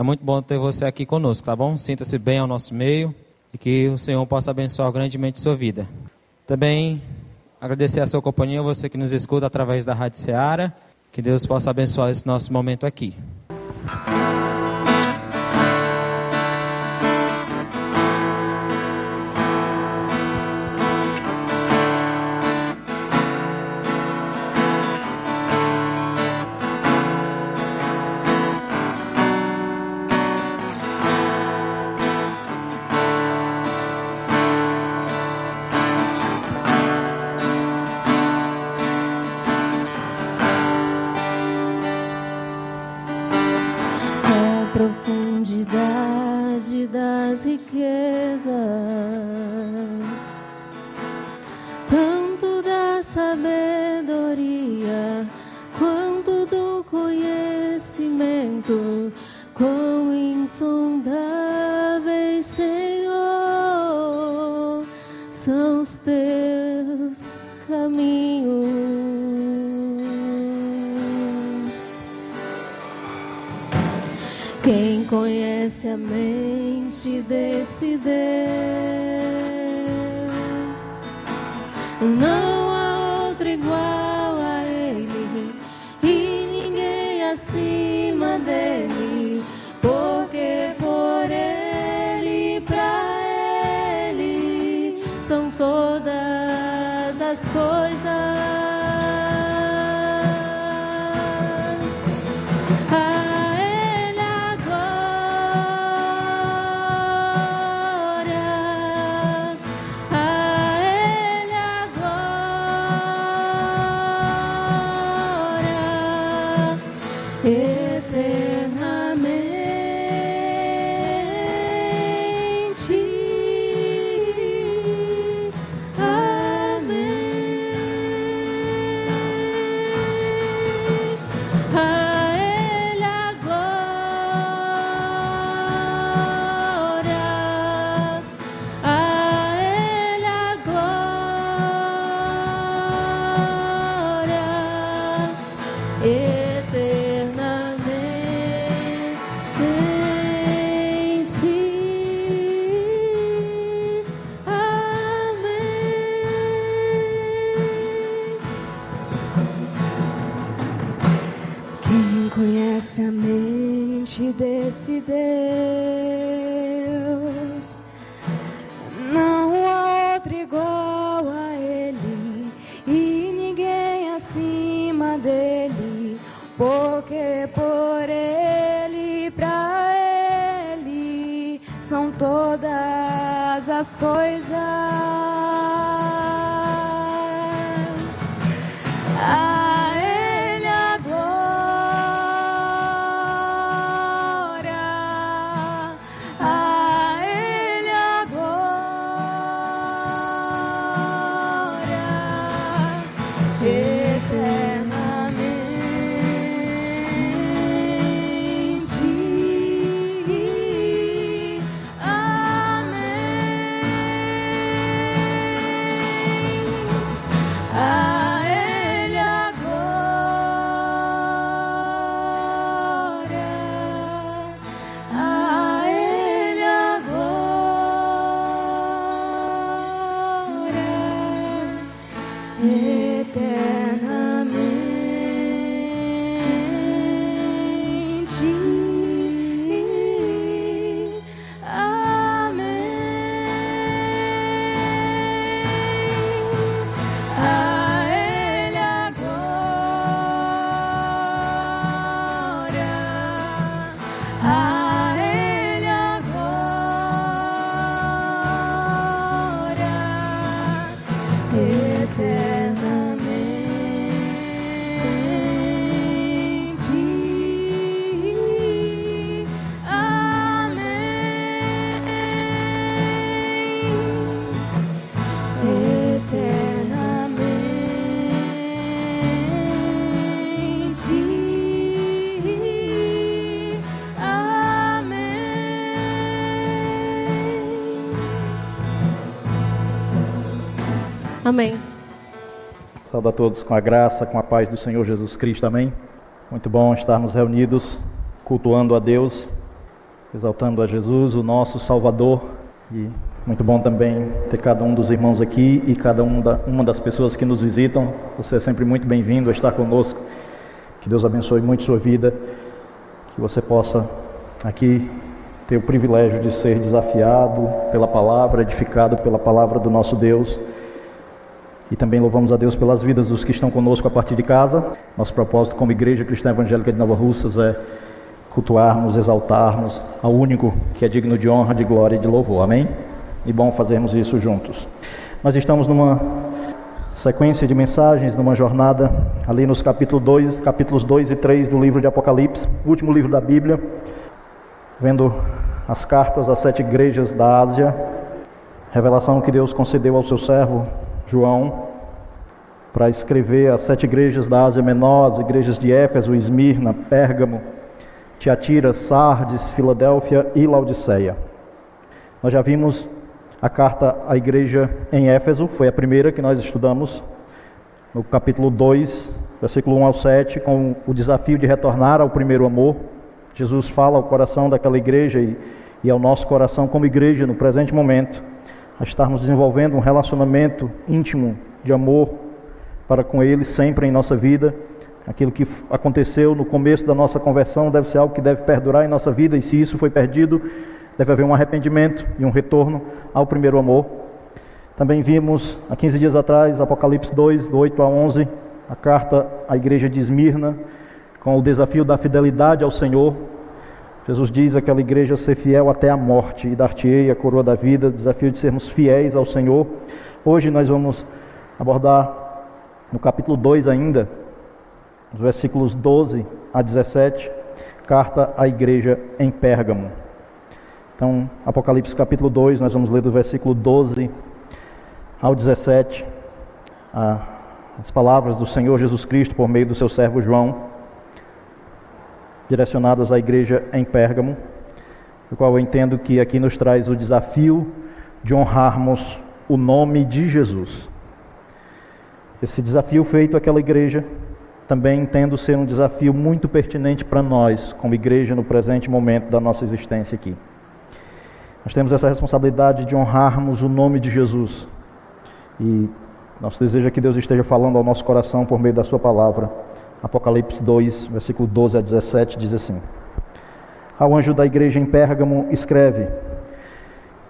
É muito bom ter você aqui conosco, tá bom? Sinta-se bem ao nosso meio e que o Senhor possa abençoar grandemente sua vida. Também agradecer a sua companhia, você que nos escuta através da Rádio Ceará. Que Deus possa abençoar esse nosso momento aqui. Amém. Saúde a todos com a graça, com a paz do Senhor Jesus Cristo. Amém. Muito bom estarmos reunidos, cultuando a Deus exaltando a Jesus, o nosso Salvador. E muito bom também ter cada um dos irmãos aqui e cada um da, uma das pessoas que nos visitam. Você é sempre muito bem-vindo a estar conosco. Que Deus abençoe muito sua vida. Que você possa aqui ter o privilégio de ser desafiado pela palavra, edificado pela palavra do nosso Deus. E também louvamos a Deus pelas vidas dos que estão conosco a partir de casa. Nosso propósito como Igreja Cristã Evangélica de Nova Russas é cultuarmos, exaltarmos ao único que é digno de honra, de glória e de louvor. Amém? E bom fazermos isso juntos. Nós estamos numa sequência de mensagens, numa jornada ali nos capítulos 2, capítulos 2 e 3 do livro de Apocalipse, o último livro da Bíblia, vendo as cartas às sete igrejas da Ásia, revelação que Deus concedeu ao seu servo João para escrever as sete igrejas da Ásia Menor, as igrejas de Éfeso, Esmirna, Pérgamo, Tiatira, Sardes, Filadélfia e Laodiceia. Nós já vimos a carta à igreja em Éfeso, foi a primeira que nós estudamos, no capítulo 2, versículo 1 ao 7, com o desafio de retornar ao primeiro amor. Jesus fala ao coração daquela igreja e, e ao nosso coração como igreja no presente momento, a estarmos desenvolvendo um relacionamento íntimo de amor para com Ele sempre em nossa vida Aquilo que aconteceu no começo da nossa conversão deve ser algo que deve perdurar em nossa vida, e se isso foi perdido, deve haver um arrependimento e um retorno ao primeiro amor. Também vimos, há 15 dias atrás, Apocalipse 2, do 8 a 11, a carta à igreja de Esmirna, com o desafio da fidelidade ao Senhor. Jesus diz àquela igreja ser fiel até a morte, e dar-te-ei a coroa da vida, o desafio de sermos fiéis ao Senhor. Hoje nós vamos abordar no capítulo 2 ainda, versículos 12 a 17, carta à igreja em Pérgamo. Então, Apocalipse capítulo 2, nós vamos ler do versículo 12 ao 17, as palavras do Senhor Jesus Cristo por meio do seu servo João, direcionadas à igreja em Pérgamo, o qual eu entendo que aqui nos traz o desafio de honrarmos o nome de Jesus. Esse desafio feito àquela igreja também entendo ser um desafio muito pertinente para nós, como igreja, no presente momento da nossa existência aqui. Nós temos essa responsabilidade de honrarmos o nome de Jesus. E nosso desejo é que Deus esteja falando ao nosso coração por meio da Sua palavra. Apocalipse 2, versículo 12 a 17 diz assim: Ao anjo da igreja em Pérgamo, escreve: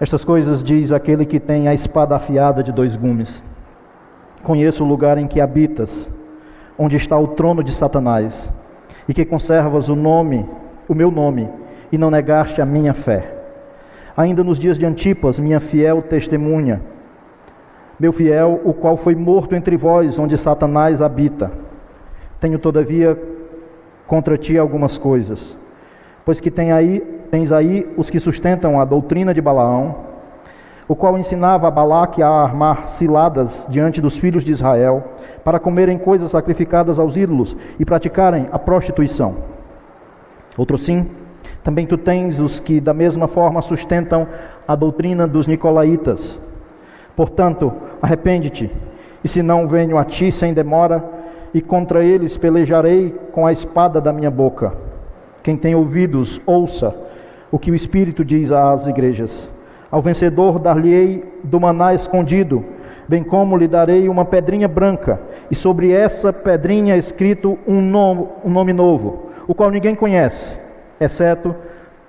Estas coisas diz aquele que tem a espada afiada de dois gumes. Conheço o lugar em que habitas onde está o trono de Satanás, e que conservas o nome, o meu nome, e não negaste a minha fé. Ainda nos dias de Antipas, minha fiel testemunha, meu fiel, o qual foi morto entre vós, onde Satanás habita. Tenho todavia contra ti algumas coisas, pois que tem aí, tens aí os que sustentam a doutrina de Balaão, o qual ensinava a Balaque a armar ciladas diante dos filhos de Israel, para comerem coisas sacrificadas aos ídolos e praticarem a prostituição. Outro sim, também tu tens os que da mesma forma sustentam a doutrina dos nicolaítas. Portanto, arrepende-te, e se não venho a ti sem demora, e contra eles pelejarei com a espada da minha boca. Quem tem ouvidos, ouça o que o Espírito diz às igrejas. Ao vencedor dar-lhe-ei do maná escondido, bem como lhe darei uma pedrinha branca, e sobre essa pedrinha escrito um nome, um nome novo, o qual ninguém conhece, exceto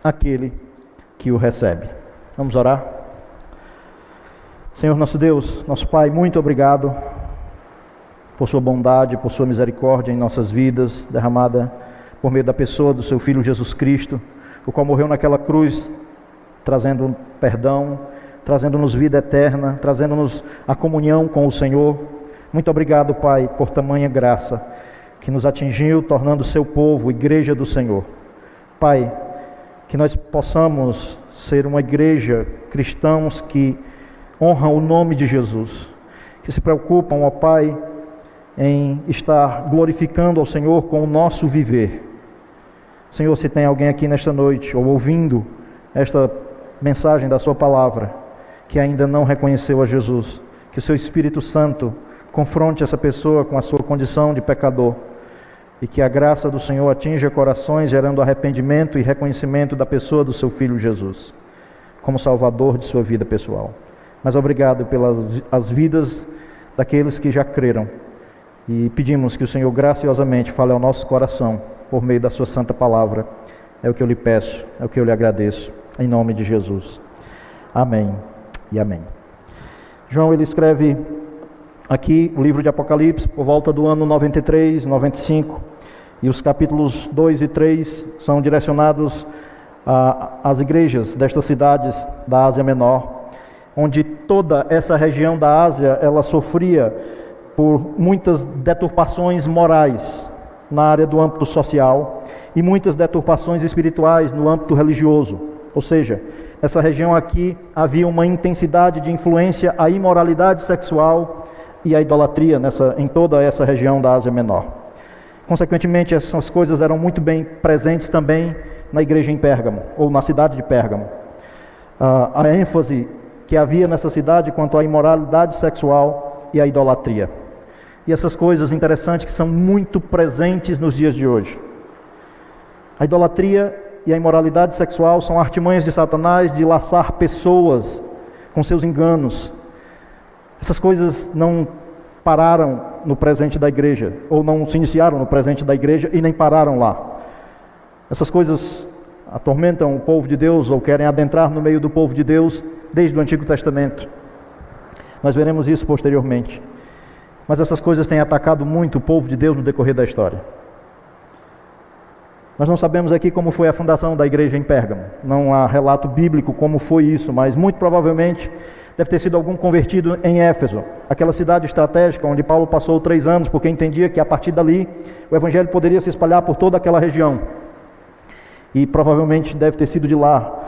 aquele que o recebe. Vamos orar? Senhor nosso Deus, nosso Pai, muito obrigado por Sua bondade, por Sua misericórdia em nossas vidas, derramada por meio da pessoa do Seu Filho Jesus Cristo, o qual morreu naquela cruz trazendo perdão, trazendo-nos vida eterna, trazendo-nos a comunhão com o Senhor. Muito obrigado, Pai, por tamanha graça que nos atingiu, tornando seu povo igreja do Senhor. Pai, que nós possamos ser uma igreja, cristãos que honram o nome de Jesus, que se preocupam, ó Pai, em estar glorificando ao Senhor com o nosso viver. Senhor, se tem alguém aqui nesta noite, ou ouvindo esta mensagem da Sua palavra que ainda não reconheceu a Jesus. Que o Seu Espírito Santo confronte essa pessoa com a sua condição de pecador e que a graça do Senhor atinja corações, gerando arrependimento e reconhecimento da pessoa do seu Filho Jesus, como Salvador de sua vida pessoal. Mas obrigado pelas as vidas daqueles que já creram e pedimos que o Senhor graciosamente fale ao nosso coração por meio da Sua santa palavra. É o que eu lhe peço, é o que eu lhe agradeço, em nome de Jesus. Amém e amém. João ele escreve aqui o livro de Apocalipse por volta do ano 93, 95, e os capítulos 2 e 3 são direcionados às igrejas destas cidades da Ásia Menor, onde toda essa região da Ásia ela sofria por muitas deturpações morais na área do âmbito social e muitas deturpações espirituais no âmbito religioso. Ou seja, nessa região aqui havia uma intensidade de influência à imoralidade sexual e à idolatria nessa, em toda essa região da Ásia Menor. Consequentemente, essas coisas eram muito bem presentes também na igreja em Pérgamo, ou na cidade de Pérgamo. Uh, a ênfase que havia nessa cidade quanto à imoralidade sexual e à idolatria. E essas coisas interessantes que são muito presentes nos dias de hoje. A idolatria e a imoralidade sexual são artimanhas de Satanás de laçar pessoas com seus enganos. Essas coisas não pararam no presente da igreja, ou não se iniciaram no presente da igreja e nem pararam lá. Essas coisas atormentam o povo de Deus ou querem adentrar no meio do povo de Deus desde o Antigo Testamento. Nós veremos isso posteriormente. Mas essas coisas têm atacado muito o povo de Deus no decorrer da história. Nós não sabemos aqui como foi a fundação da igreja em Pérgamo. Não há relato bíblico como foi isso, mas muito provavelmente deve ter sido algum convertido em Éfeso, aquela cidade estratégica onde Paulo passou três anos, porque entendia que a partir dali o evangelho poderia se espalhar por toda aquela região. E provavelmente deve ter sido de lá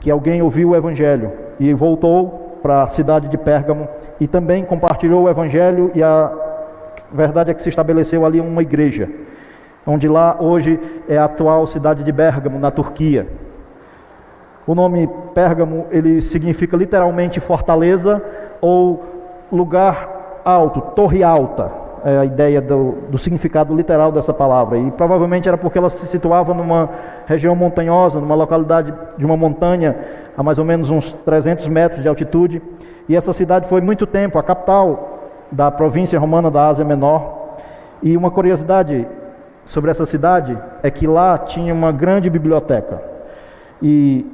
que alguém ouviu o evangelho e voltou para a cidade de Pérgamo e também compartilhou o evangelho e a verdade é que se estabeleceu ali uma igreja, onde lá hoje é a atual cidade de Pérgamo, na Turquia. O nome Pérgamo, ele significa literalmente fortaleza ou lugar alto, torre alta. É a ideia do, do, significado literal dessa palavra. E provavelmente era porque ela se situava numa região montanhosa, numa localidade de uma montanha a mais ou menos uns 300 metros de altitude. E essa cidade foi muito tempo a capital da província romana da Ásia Menor. E uma curiosidade sobre essa cidade é que lá tinha uma grande biblioteca. E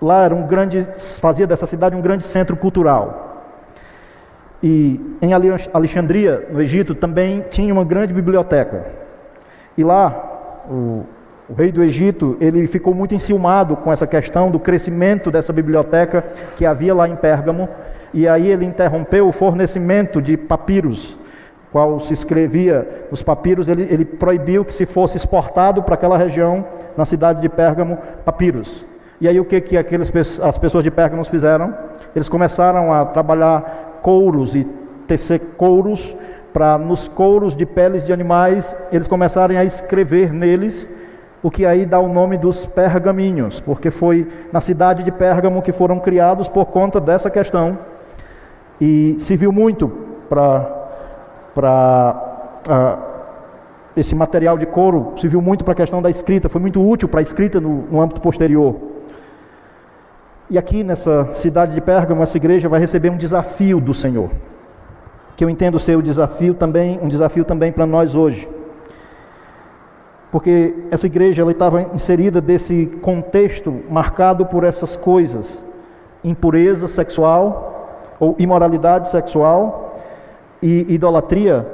lá era um grande, fazia dessa cidade um grande centro cultural. E em Alexandria, no Egito, também tinha uma grande biblioteca. E lá, o, o rei do Egito, ele ficou muito enciumado com essa questão do crescimento dessa biblioteca que havia lá em Pérgamo, e aí ele interrompeu o fornecimento de papiros, qual se escrevia os papiros, ele, ele proibiu que se fosse exportado para aquela região, na cidade de Pérgamo, papiros. E aí o que, que aqueles, as pessoas de Pérgamo fizeram? Eles começaram a trabalhar couros e tecer couros, para nos couros de peles de animais, eles começarem a escrever neles o que aí dá o nome dos pergaminhos, porque foi na cidade de Pérgamo que foram criados por conta dessa questão. E se viu muito para uh, esse material de couro, se viu muito para a questão da escrita, foi muito útil para a escrita no, no âmbito posterior. E aqui nessa cidade de Pérgamo, essa igreja vai receber um desafio do Senhor, que eu entendo ser o desafio também, um desafio também para nós hoje porque essa igreja ela estava inserida desse contexto marcado por essas coisas: impureza sexual ou imoralidade sexual e idolatria.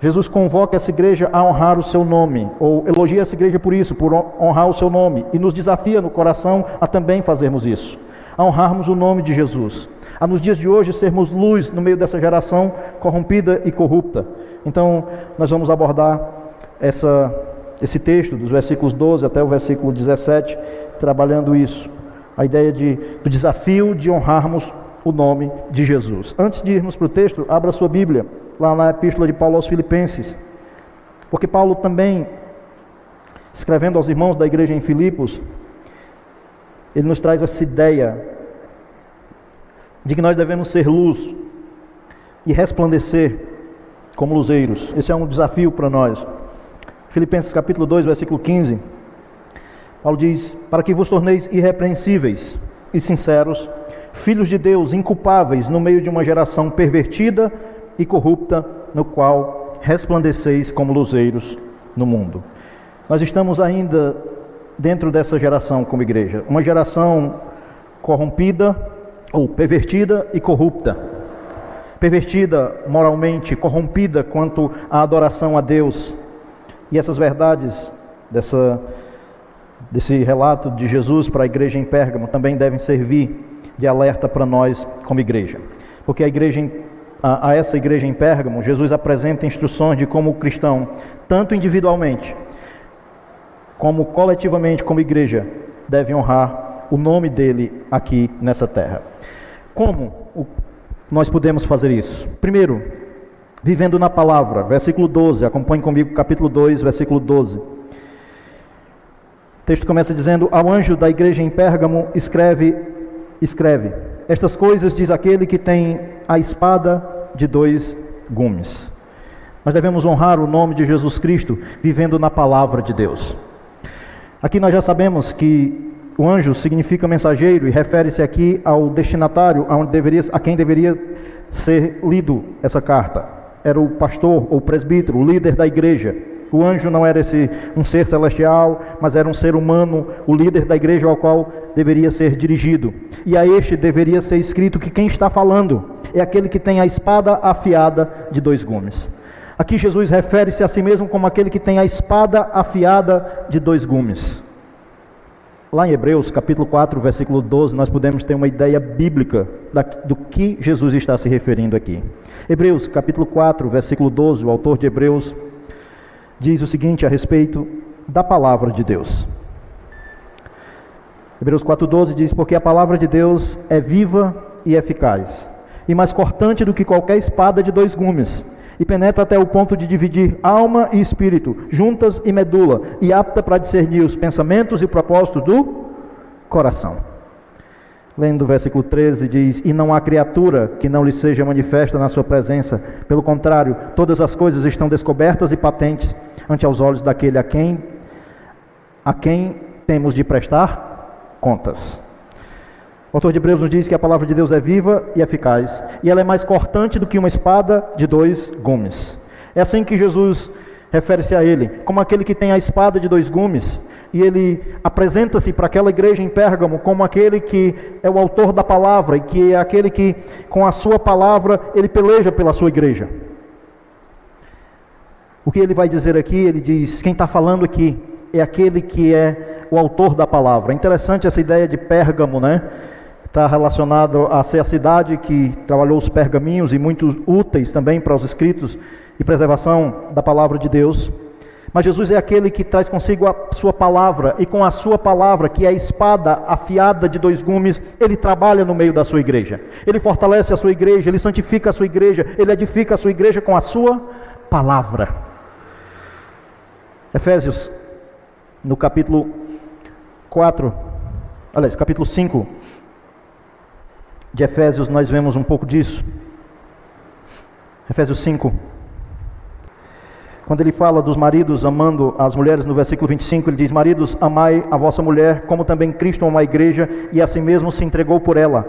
Jesus convoca essa igreja a honrar o seu nome, ou elogia essa igreja por isso, por honrar o seu nome, e nos desafia no coração a também fazermos isso, a honrarmos o nome de Jesus, a nos dias de hoje sermos luz no meio dessa geração corrompida e corrupta. Então, nós vamos abordar essa esse texto, dos versículos 12 até o versículo 17, trabalhando isso. A ideia de, do desafio de honrarmos o nome de Jesus. Antes de irmos para o texto, abra sua Bíblia, lá na Epístola de Paulo aos Filipenses. Porque Paulo também, escrevendo aos irmãos da igreja em Filipos, ele nos traz essa ideia de que nós devemos ser luz e resplandecer como luzeiros. Esse é um desafio para nós. Filipenses capítulo 2, versículo 15. Paulo diz: Para que vos torneis irrepreensíveis e sinceros, filhos de Deus, inculpáveis no meio de uma geração pervertida e corrupta, no qual resplandeceis como luzeiros no mundo. Nós estamos ainda dentro dessa geração como igreja, uma geração corrompida ou pervertida e corrupta. Pervertida moralmente, corrompida quanto à adoração a Deus. E essas verdades dessa, desse relato de Jesus para a igreja em Pérgamo também devem servir de alerta para nós como igreja. Porque a igreja a, a, essa igreja em Pérgamo, Jesus apresenta instruções de como o cristão, tanto individualmente como coletivamente, como igreja, deve honrar o nome dele aqui nessa terra. Como nós podemos fazer isso? Primeiro, vivendo na palavra, versículo 12, acompanhe comigo capítulo 2, versículo 12. O texto começa dizendo: Ao anjo da igreja em Pérgamo, escreve, escreve: Estas coisas diz aquele que tem a espada de dois gumes. Nós devemos honrar o nome de Jesus Cristo vivendo na palavra de Deus. Aqui nós já sabemos que o anjo significa mensageiro e refere-se aqui ao destinatário, a, deveria, a quem deveria ser lido essa carta. Era o pastor ou presbítero, o líder da igreja. O anjo não era esse um ser celestial, mas era um ser humano, o líder da igreja ao qual deveria ser dirigido. E a este deveria ser escrito que quem está falando é aquele que tem a espada afiada de dois gumes. Aqui Jesus refere-se a si mesmo como aquele que tem a espada afiada de dois gumes. Lá em Hebreus, capítulo 4, versículo 12, nós podemos ter uma ideia bíblica do que Jesus está se referindo aqui. Hebreus, capítulo 4, versículo 12, o autor de Hebreus diz o seguinte a respeito da palavra de Deus. Hebreus 4,12 diz: Porque a palavra de Deus é viva e eficaz, e mais cortante do que qualquer espada de dois gumes e penetra até o ponto de dividir alma e espírito, juntas e medula, e apta para discernir os pensamentos e propósitos do coração. Lendo o versículo 13, diz: E não há criatura que não lhe seja manifesta na sua presença, pelo contrário, todas as coisas estão descobertas e patentes ante aos olhos daquele a quem a quem temos de prestar contas. O autor de Hebreus nos diz que a palavra de Deus é viva e eficaz, e ela é mais cortante do que uma espada de dois gumes. É assim que Jesus refere-se a ele, como aquele que tem a espada de dois gumes, e ele apresenta-se para aquela igreja em Pérgamo como aquele que é o autor da palavra e que é aquele que, com a sua palavra, ele peleja pela sua igreja. O que ele vai dizer aqui? Ele diz: quem está falando aqui é aquele que é o autor da palavra. É interessante essa ideia de Pérgamo, né? está relacionado a ser a cidade que trabalhou os pergaminhos e muito úteis também para os escritos e preservação da palavra de Deus. Mas Jesus é aquele que traz consigo a sua palavra, e com a sua palavra, que é a espada afiada de dois gumes, ele trabalha no meio da sua igreja. Ele fortalece a sua igreja, ele santifica a sua igreja, ele edifica a sua igreja com a sua palavra. Efésios, no capítulo 4, aliás, capítulo 5, de Efésios nós vemos um pouco disso. Efésios 5. Quando ele fala dos maridos amando as mulheres, no versículo 25, ele diz: Maridos, amai a vossa mulher, como também Cristo ama a igreja, e assim mesmo se entregou por ela,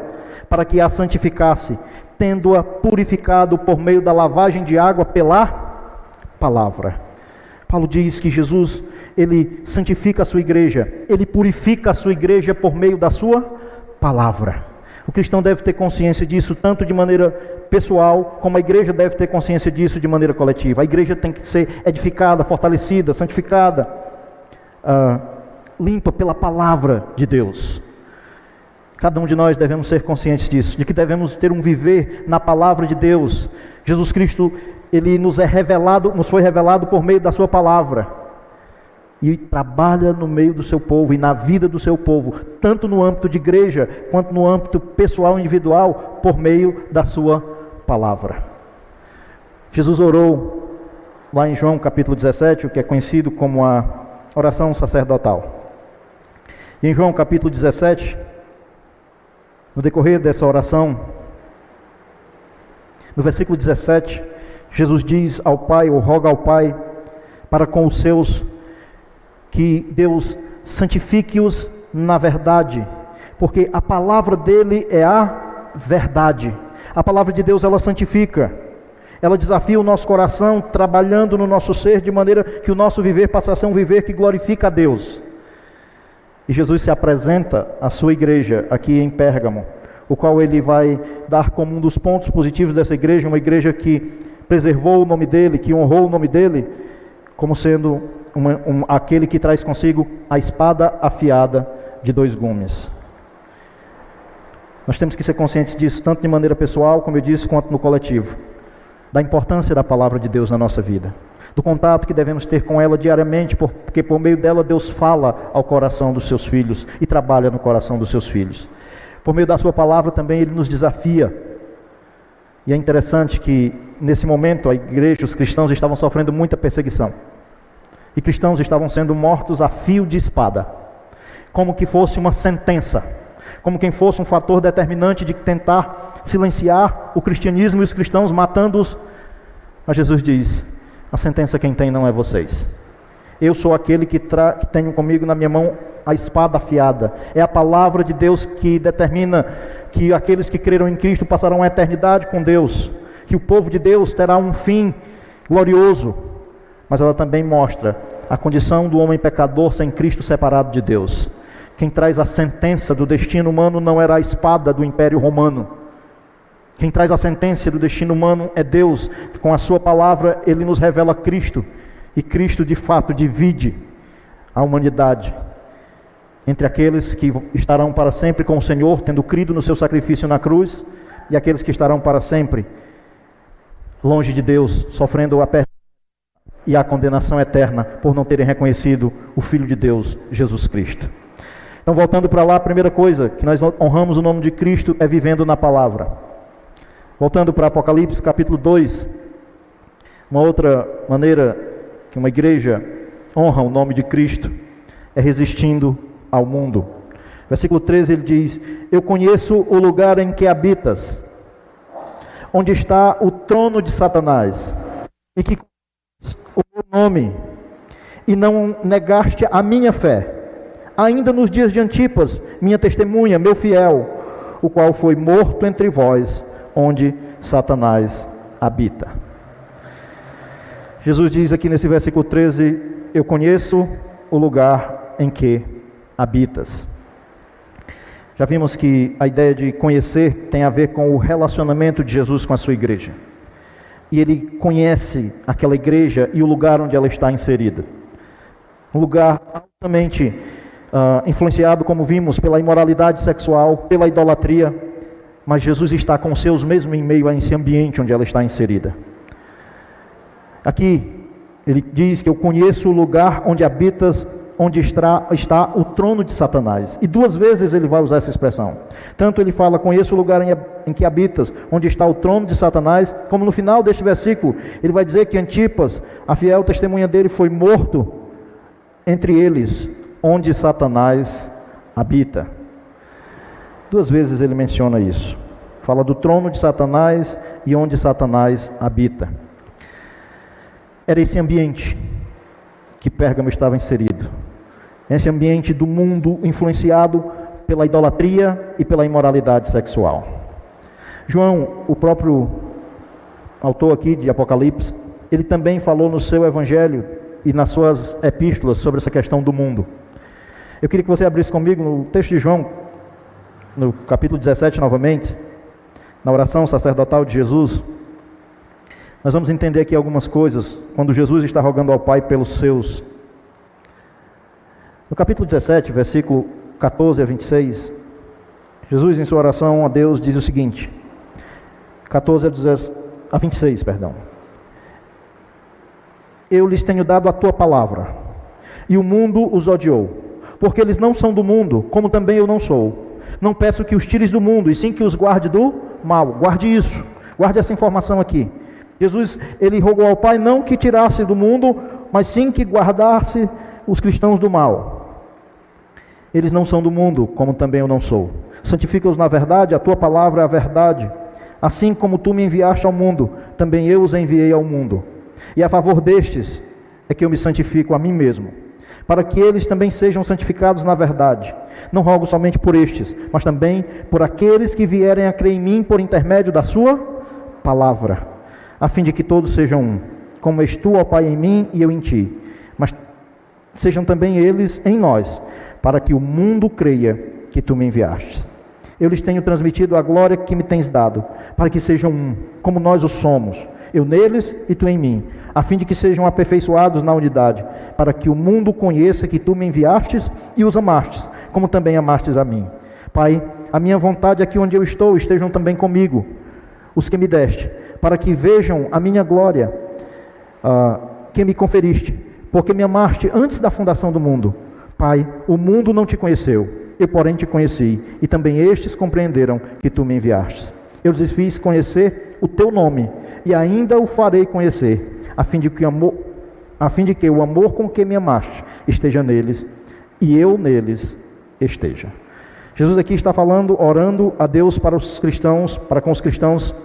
para que a santificasse, tendo-a purificado por meio da lavagem de água pela palavra. Paulo diz que Jesus, ele santifica a sua igreja, ele purifica a sua igreja por meio da sua palavra. O cristão deve ter consciência disso tanto de maneira pessoal, como a igreja deve ter consciência disso de maneira coletiva. A igreja tem que ser edificada, fortalecida, santificada, uh, limpa pela palavra de Deus. Cada um de nós devemos ser conscientes disso, de que devemos ter um viver na palavra de Deus. Jesus Cristo, ele nos é revelado, nos foi revelado por meio da sua palavra e trabalha no meio do seu povo e na vida do seu povo, tanto no âmbito de igreja quanto no âmbito pessoal individual, por meio da sua palavra. Jesus orou lá em João capítulo 17, o que é conhecido como a oração sacerdotal. E em João capítulo 17, no decorrer dessa oração, no versículo 17, Jesus diz ao Pai, ou roga ao Pai, para com os seus, que Deus santifique-os na verdade, porque a palavra dele é a verdade. A palavra de Deus ela santifica. Ela desafia o nosso coração, trabalhando no nosso ser, de maneira que o nosso viver passe a ser um viver que glorifica a Deus. E Jesus se apresenta à sua igreja aqui em Pérgamo, o qual ele vai dar como um dos pontos positivos dessa igreja, uma igreja que preservou o nome dele, que honrou o nome dele, como sendo uma, um, aquele que traz consigo a espada afiada de dois gumes. Nós temos que ser conscientes disso, tanto de maneira pessoal, como eu disse, quanto no coletivo da importância da palavra de Deus na nossa vida, do contato que devemos ter com ela diariamente, porque por meio dela Deus fala ao coração dos seus filhos e trabalha no coração dos seus filhos. Por meio da sua palavra também ele nos desafia. E é interessante que nesse momento a igreja, os cristãos estavam sofrendo muita perseguição. E cristãos estavam sendo mortos a fio de espada, como que fosse uma sentença como quem fosse um fator determinante de tentar silenciar o cristianismo e os cristãos, matando-os. Mas Jesus diz: a sentença quem tem não é vocês. Eu sou aquele que, tra... que tenho comigo na minha mão a espada afiada. É a palavra de Deus que determina que aqueles que creram em Cristo passarão a eternidade com Deus, que o povo de Deus terá um fim glorioso. Mas ela também mostra a condição do homem pecador sem Cristo separado de Deus. Quem traz a sentença do destino humano não era a espada do Império Romano. Quem traz a sentença do destino humano é Deus. Com a Sua palavra, Ele nos revela Cristo. E Cristo, de fato, divide a humanidade entre aqueles que estarão para sempre com o Senhor, tendo crido no seu sacrifício na cruz, e aqueles que estarão para sempre longe de Deus, sofrendo a perda e a condenação eterna por não terem reconhecido o Filho de Deus, Jesus Cristo. Então, voltando para lá, a primeira coisa que nós honramos o nome de Cristo é vivendo na palavra. Voltando para Apocalipse capítulo 2, uma outra maneira que uma igreja honra o nome de Cristo é resistindo ao mundo. Versículo 13 ele diz: Eu conheço o lugar em que habitas, onde está o trono de Satanás, e que o meu nome, e não negaste a minha fé ainda nos dias de Antipas, minha testemunha, meu fiel, o qual foi morto entre vós, onde Satanás habita. Jesus diz aqui nesse versículo 13: Eu conheço o lugar em que habitas. Já vimos que a ideia de conhecer tem a ver com o relacionamento de Jesus com a sua igreja. E ele conhece aquela igreja e o lugar onde ela está inserida. Um lugar altamente uh, influenciado, como vimos, pela imoralidade sexual, pela idolatria, mas Jesus está com os seus mesmo em meio a esse ambiente onde ela está inserida. Aqui, ele diz que eu conheço o lugar onde habitas, onde está, está o trono de Satanás. E duas vezes ele vai usar essa expressão. Tanto ele fala, conheço o lugar em, em que habitas, onde está o trono de Satanás, como no final deste versículo, ele vai dizer que Antipas, a fiel testemunha dele, foi morto entre eles, onde Satanás habita. Duas vezes ele menciona isso. Fala do trono de Satanás e onde Satanás habita. Era esse ambiente que Pérgamo estava inserido. Esse ambiente do mundo influenciado pela idolatria e pela imoralidade sexual. João, o próprio autor aqui de Apocalipse, ele também falou no seu evangelho e nas suas epístolas sobre essa questão do mundo. Eu queria que você abrisse comigo no texto de João, no capítulo 17 novamente, na oração sacerdotal de Jesus. Nós vamos entender aqui algumas coisas quando Jesus está rogando ao Pai pelos seus. No capítulo 17, versículo 14 a 26, Jesus em sua oração a Deus diz o seguinte: 14 a 26, perdão. Eu lhes tenho dado a tua palavra, e o mundo os odiou porque eles não são do mundo, como também eu não sou. Não peço que os tires do mundo, e sim que os guarde do mal. Guarde isso, guarde essa informação aqui. Jesus, ele rogou ao Pai não que tirasse do mundo, mas sim que guardasse os cristãos do mal. Eles não são do mundo, como também eu não sou. Santifica-os na verdade, a tua palavra é a verdade. Assim como tu me enviaste ao mundo, também eu os enviei ao mundo. E a favor destes, é que eu me santifico a mim mesmo, para que eles também sejam santificados na verdade. Não rogo somente por estes, mas também por aqueles que vierem a crer em mim por intermédio da Sua palavra, a fim de que todos sejam um, como és tu, ó Pai, em mim e eu em ti, mas sejam também eles em nós, para que o mundo creia que tu me enviaste. Eu lhes tenho transmitido a glória que me tens dado, para que sejam um, como nós o somos, eu neles e tu em mim, a fim de que sejam aperfeiçoados na unidade, para que o mundo conheça que tu me enviastes e os amastes, como também amastes a mim. Pai, a minha vontade é que onde eu estou estejam também comigo, os que me deste, para que vejam a minha glória, uh, que me conferiste, porque me amaste antes da fundação do mundo. Pai, o mundo não te conheceu, eu, porém, te conheci, e também estes compreenderam que tu me enviastes. Eu lhes fiz conhecer o teu nome, e ainda o farei conhecer, a fim de que, amor, a fim de que o amor com que me amaste esteja neles, e eu neles esteja. Jesus aqui está falando, orando a Deus para os cristãos, para com os cristãos,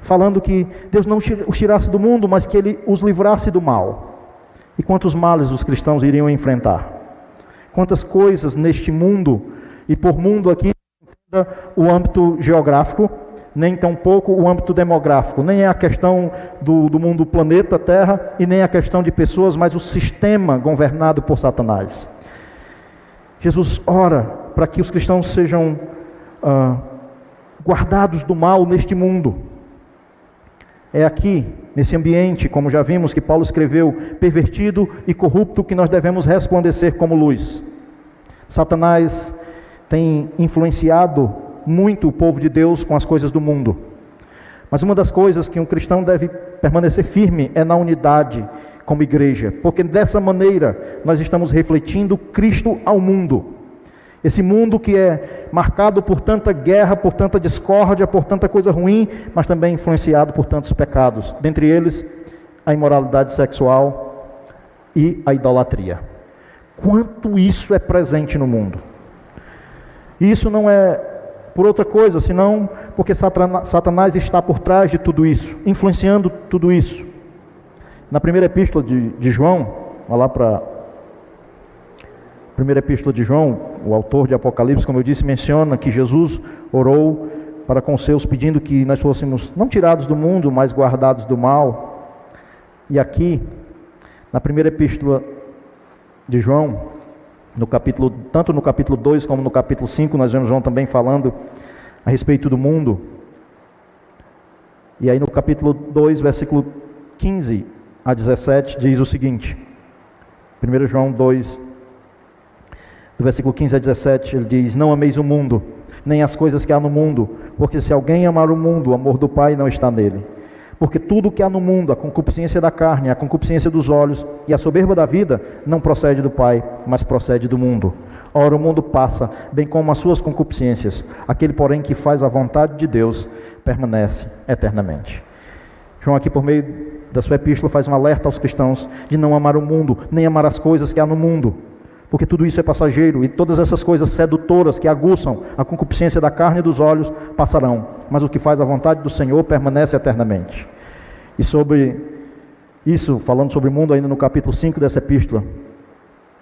falando que Deus não os tirasse do mundo, mas que Ele os livrasse do mal. E quantos males os cristãos iriam enfrentar? Quantas coisas neste mundo, e por mundo aqui, o âmbito geográfico, nem tampouco o âmbito demográfico, nem é a questão do, do mundo planeta Terra e nem a questão de pessoas, mas o sistema governado por Satanás. Jesus ora para que os cristãos sejam ah, guardados do mal neste mundo. É aqui, nesse ambiente, como já vimos que Paulo escreveu, pervertido e corrupto, que nós devemos resplandecer como luz. Satanás tem influenciado muito o povo de Deus com as coisas do mundo. Mas uma das coisas que um cristão deve permanecer firme é na unidade como igreja, porque dessa maneira nós estamos refletindo Cristo ao mundo. Esse mundo que é marcado por tanta guerra, por tanta discórdia, por tanta coisa ruim, mas também influenciado por tantos pecados, dentre eles a imoralidade sexual e a idolatria. Quanto isso é presente no mundo? Isso não é por outra coisa, senão porque Satanás está por trás de tudo isso, influenciando tudo isso. Na primeira epístola de, de João, vá lá para primeira epístola de João, o autor de Apocalipse, como eu disse, menciona que Jesus orou para com seus, pedindo que nós fôssemos não tirados do mundo, mas guardados do mal. E aqui, na primeira epístola de João, no capítulo, tanto no capítulo 2 como no capítulo 5, nós vemos João também falando a respeito do mundo. E aí no capítulo 2, versículo 15 a 17, diz o seguinte: 1 João 2, do versículo 15 a 17, ele diz: Não ameis o mundo, nem as coisas que há no mundo, porque se alguém amar o mundo, o amor do Pai não está nele. Porque tudo o que há no mundo, a concupiscência da carne, a concupiscência dos olhos e a soberba da vida, não procede do Pai, mas procede do mundo. Ora, o mundo passa, bem como as suas concupiscências. Aquele, porém, que faz a vontade de Deus, permanece eternamente. João, aqui por meio da sua epístola, faz um alerta aos cristãos de não amar o mundo, nem amar as coisas que há no mundo. Porque tudo isso é passageiro e todas essas coisas sedutoras que aguçam a concupiscência da carne e dos olhos passarão, mas o que faz a vontade do Senhor permanece eternamente. E sobre isso, falando sobre o mundo ainda no capítulo 5 dessa epístola,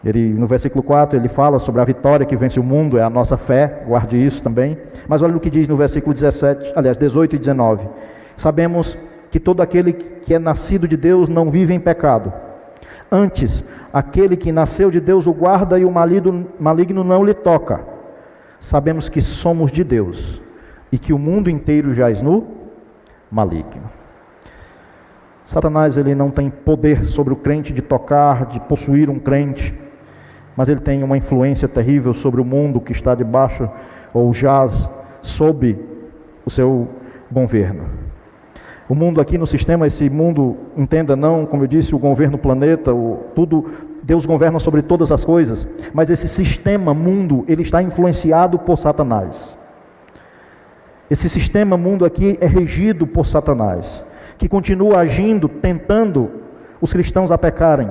ele, no versículo 4, ele fala sobre a vitória que vence o mundo, é a nossa fé, guarde isso também. Mas olha o que diz no versículo 17, aliás, 18 e 19. Sabemos que todo aquele que é nascido de Deus não vive em pecado. Antes, aquele que nasceu de Deus o guarda e o maligno não lhe toca. Sabemos que somos de Deus e que o mundo inteiro jaz no maligno. Satanás ele não tem poder sobre o crente de tocar, de possuir um crente, mas ele tem uma influência terrível sobre o mundo que está debaixo ou jaz sob o seu governo. O mundo aqui no sistema, esse mundo, entenda não, como eu disse, o governo planeta, o, tudo, Deus governa sobre todas as coisas, mas esse sistema mundo, ele está influenciado por Satanás. Esse sistema mundo aqui é regido por Satanás, que continua agindo, tentando os cristãos a pecarem.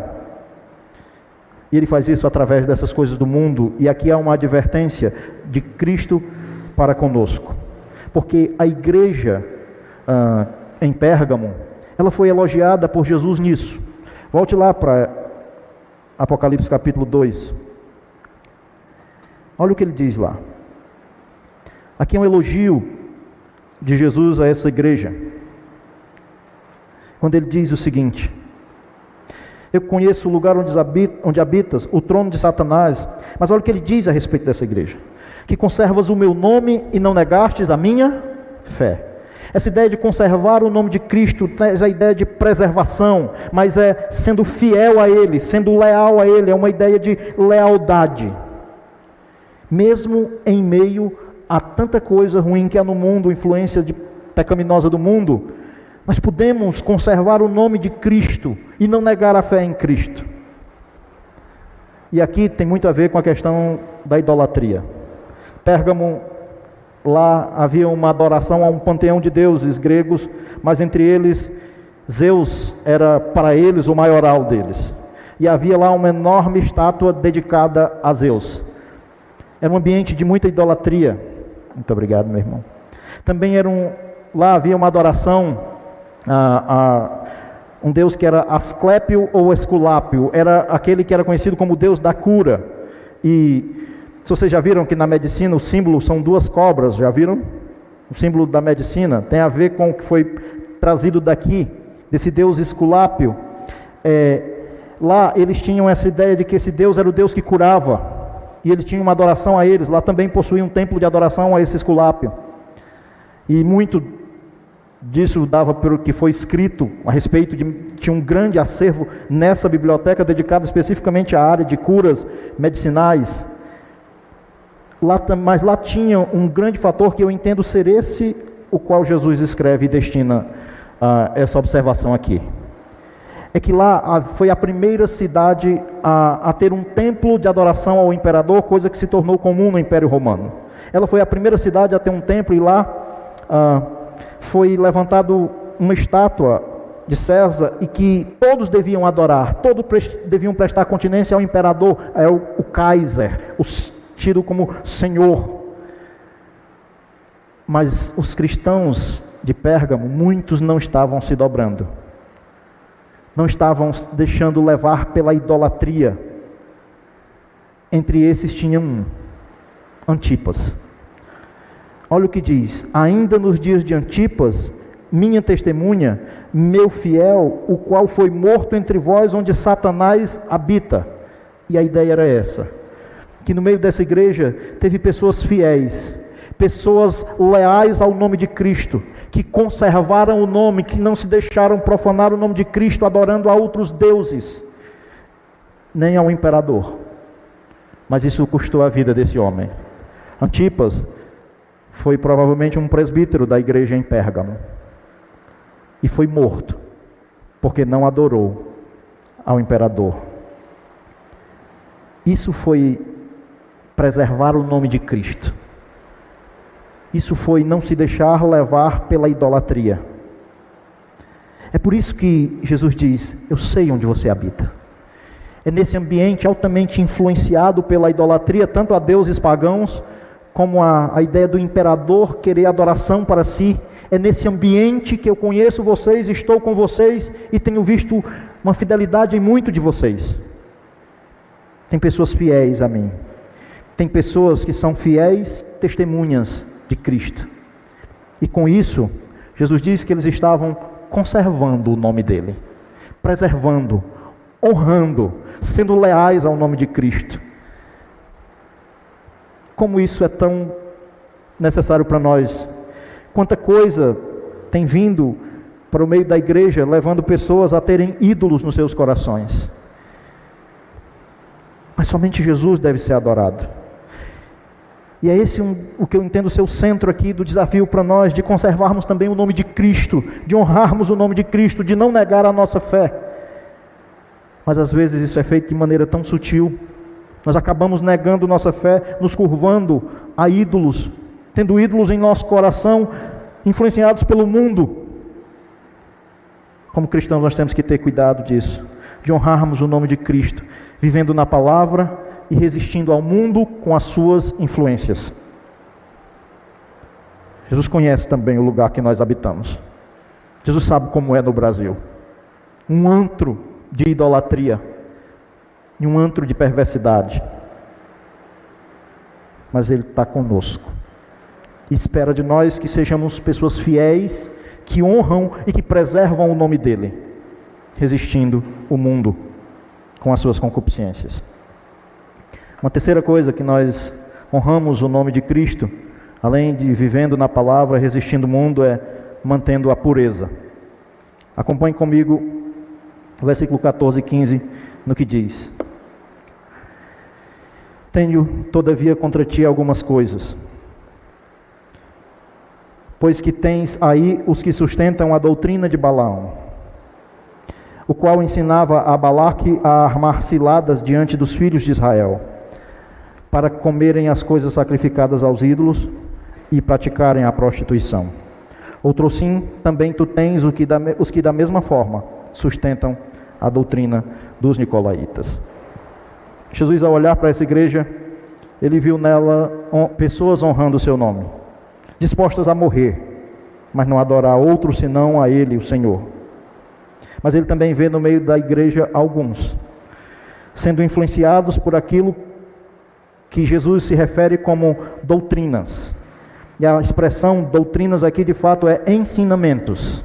E ele faz isso através dessas coisas do mundo, e aqui há uma advertência de Cristo para conosco, porque a igreja ah, em Pérgamo, ela foi elogiada por Jesus nisso. Volte lá para Apocalipse capítulo 2. Olha o que ele diz lá. Aqui é um elogio de Jesus a essa igreja. Quando ele diz o seguinte: Eu conheço o lugar onde, habita, onde habitas, o trono de Satanás. Mas olha o que ele diz a respeito dessa igreja: Que conservas o meu nome e não negastes a minha fé. Essa ideia de conservar o nome de Cristo traz a ideia de preservação, mas é sendo fiel a Ele, sendo leal a Ele, é uma ideia de lealdade. Mesmo em meio a tanta coisa ruim que há no mundo, influência de pecaminosa do mundo, nós podemos conservar o nome de Cristo e não negar a fé em Cristo. E aqui tem muito a ver com a questão da idolatria. Pérgamo Lá havia uma adoração a um panteão de deuses gregos, mas entre eles, Zeus era para eles o maioral deles. E havia lá uma enorme estátua dedicada a Zeus. Era um ambiente de muita idolatria. Muito obrigado, meu irmão. Também era um, lá havia uma adoração a, a um deus que era Asclépio ou Esculápio, era aquele que era conhecido como deus da cura. E se vocês já viram que na medicina o símbolo são duas cobras, já viram? O símbolo da medicina tem a ver com o que foi trazido daqui, desse deus Esculápio. É, lá eles tinham essa ideia de que esse deus era o deus que curava, e eles tinham uma adoração a eles. Lá também possuía um templo de adoração a esse Esculápio. E muito disso dava pelo que foi escrito a respeito de tinha um grande acervo nessa biblioteca dedicado especificamente à área de curas medicinais Lá, mas lá tinha um grande fator que eu entendo ser esse o qual Jesus escreve e destina uh, essa observação aqui. É que lá foi a primeira cidade a, a, ter um templo de adoração ao imperador, coisa que se tornou comum no Império Romano. Ela foi a primeira cidade a ter um templo e lá uh, foi levantado uma estátua de César e que todos deviam adorar, todos deviam prestar continência ao imperador, é o, Kaiser, o tido como Senhor. Mas os cristãos de Pérgamo, muitos não estavam se dobrando, não estavam deixando levar pela idolatria. Entre esses tinha um, Antipas. Olha o que diz: ainda nos dias de Antipas, minha testemunha, meu fiel, o qual foi morto entre vós, onde Satanás habita. E a ideia era essa que no meio dessa igreja teve pessoas fiéis, pessoas leais ao nome de Cristo, que conservaram o nome, que não se deixaram profanar o nome de Cristo adorando a outros deuses, nem ao imperador. Mas isso custou a vida desse homem. Antipas foi provavelmente um presbítero da igreja em Pérgamo e foi morto porque não adorou ao imperador. Isso foi preservar o nome de Cristo. Isso foi não se deixar levar pela idolatria. É por isso que Jesus diz: Eu sei onde você habita. É nesse ambiente altamente influenciado pela idolatria, tanto a deuses pagãos, como a, a ideia do imperador querer adoração para si. É nesse ambiente que eu conheço vocês, estou com vocês e tenho visto uma fidelidade em muito de vocês. Tem pessoas fiéis a mim. Tem pessoas que são fiéis testemunhas de Cristo. E com isso, Jesus diz que eles estavam conservando o nome dele, preservando, honrando, sendo leais ao nome de Cristo. Como isso é tão necessário para nós. Quanta coisa tem vindo para o meio da igreja, levando pessoas a terem ídolos nos seus corações. Mas somente Jesus deve ser adorado. E é esse um, o que eu entendo ser o centro aqui do desafio para nós, de conservarmos também o nome de Cristo, de honrarmos o nome de Cristo, de não negar a nossa fé. Mas às vezes isso é feito de maneira tão sutil. Nós acabamos negando nossa fé, nos curvando a ídolos, tendo ídolos em nosso coração, influenciados pelo mundo. Como cristãos, nós temos que ter cuidado disso, de honrarmos o nome de Cristo, vivendo na palavra e resistindo ao mundo com as suas influências. Jesus conhece também o lugar que nós habitamos. Jesus sabe como é no Brasil um antro de idolatria. em um antro de perversidade. Mas Ele está conosco. E espera de nós que sejamos pessoas fiéis, que honram e que preservam o nome dEle, resistindo o mundo com as suas concupiscências. Uma terceira coisa que nós honramos o nome de Cristo, além de vivendo na palavra, resistindo o mundo, é mantendo a pureza. Acompanhe comigo o versículo 14 e 15 no que diz: Tenho, todavia, contra ti algumas coisas. Pois que tens aí os que sustentam a doutrina de Balaão, o qual ensinava a Balaque a armar ciladas diante dos filhos de Israel para comerem as coisas sacrificadas aos ídolos e praticarem a prostituição. Outro sim, também tu tens os que da, os que da mesma forma sustentam a doutrina dos nicolaítas. Jesus, ao olhar para essa igreja, ele viu nela pessoas honrando o seu nome, dispostas a morrer, mas não adorar outro senão a ele, o Senhor. Mas ele também vê no meio da igreja alguns sendo influenciados por aquilo que Jesus se refere como doutrinas. E a expressão doutrinas aqui de fato é ensinamentos.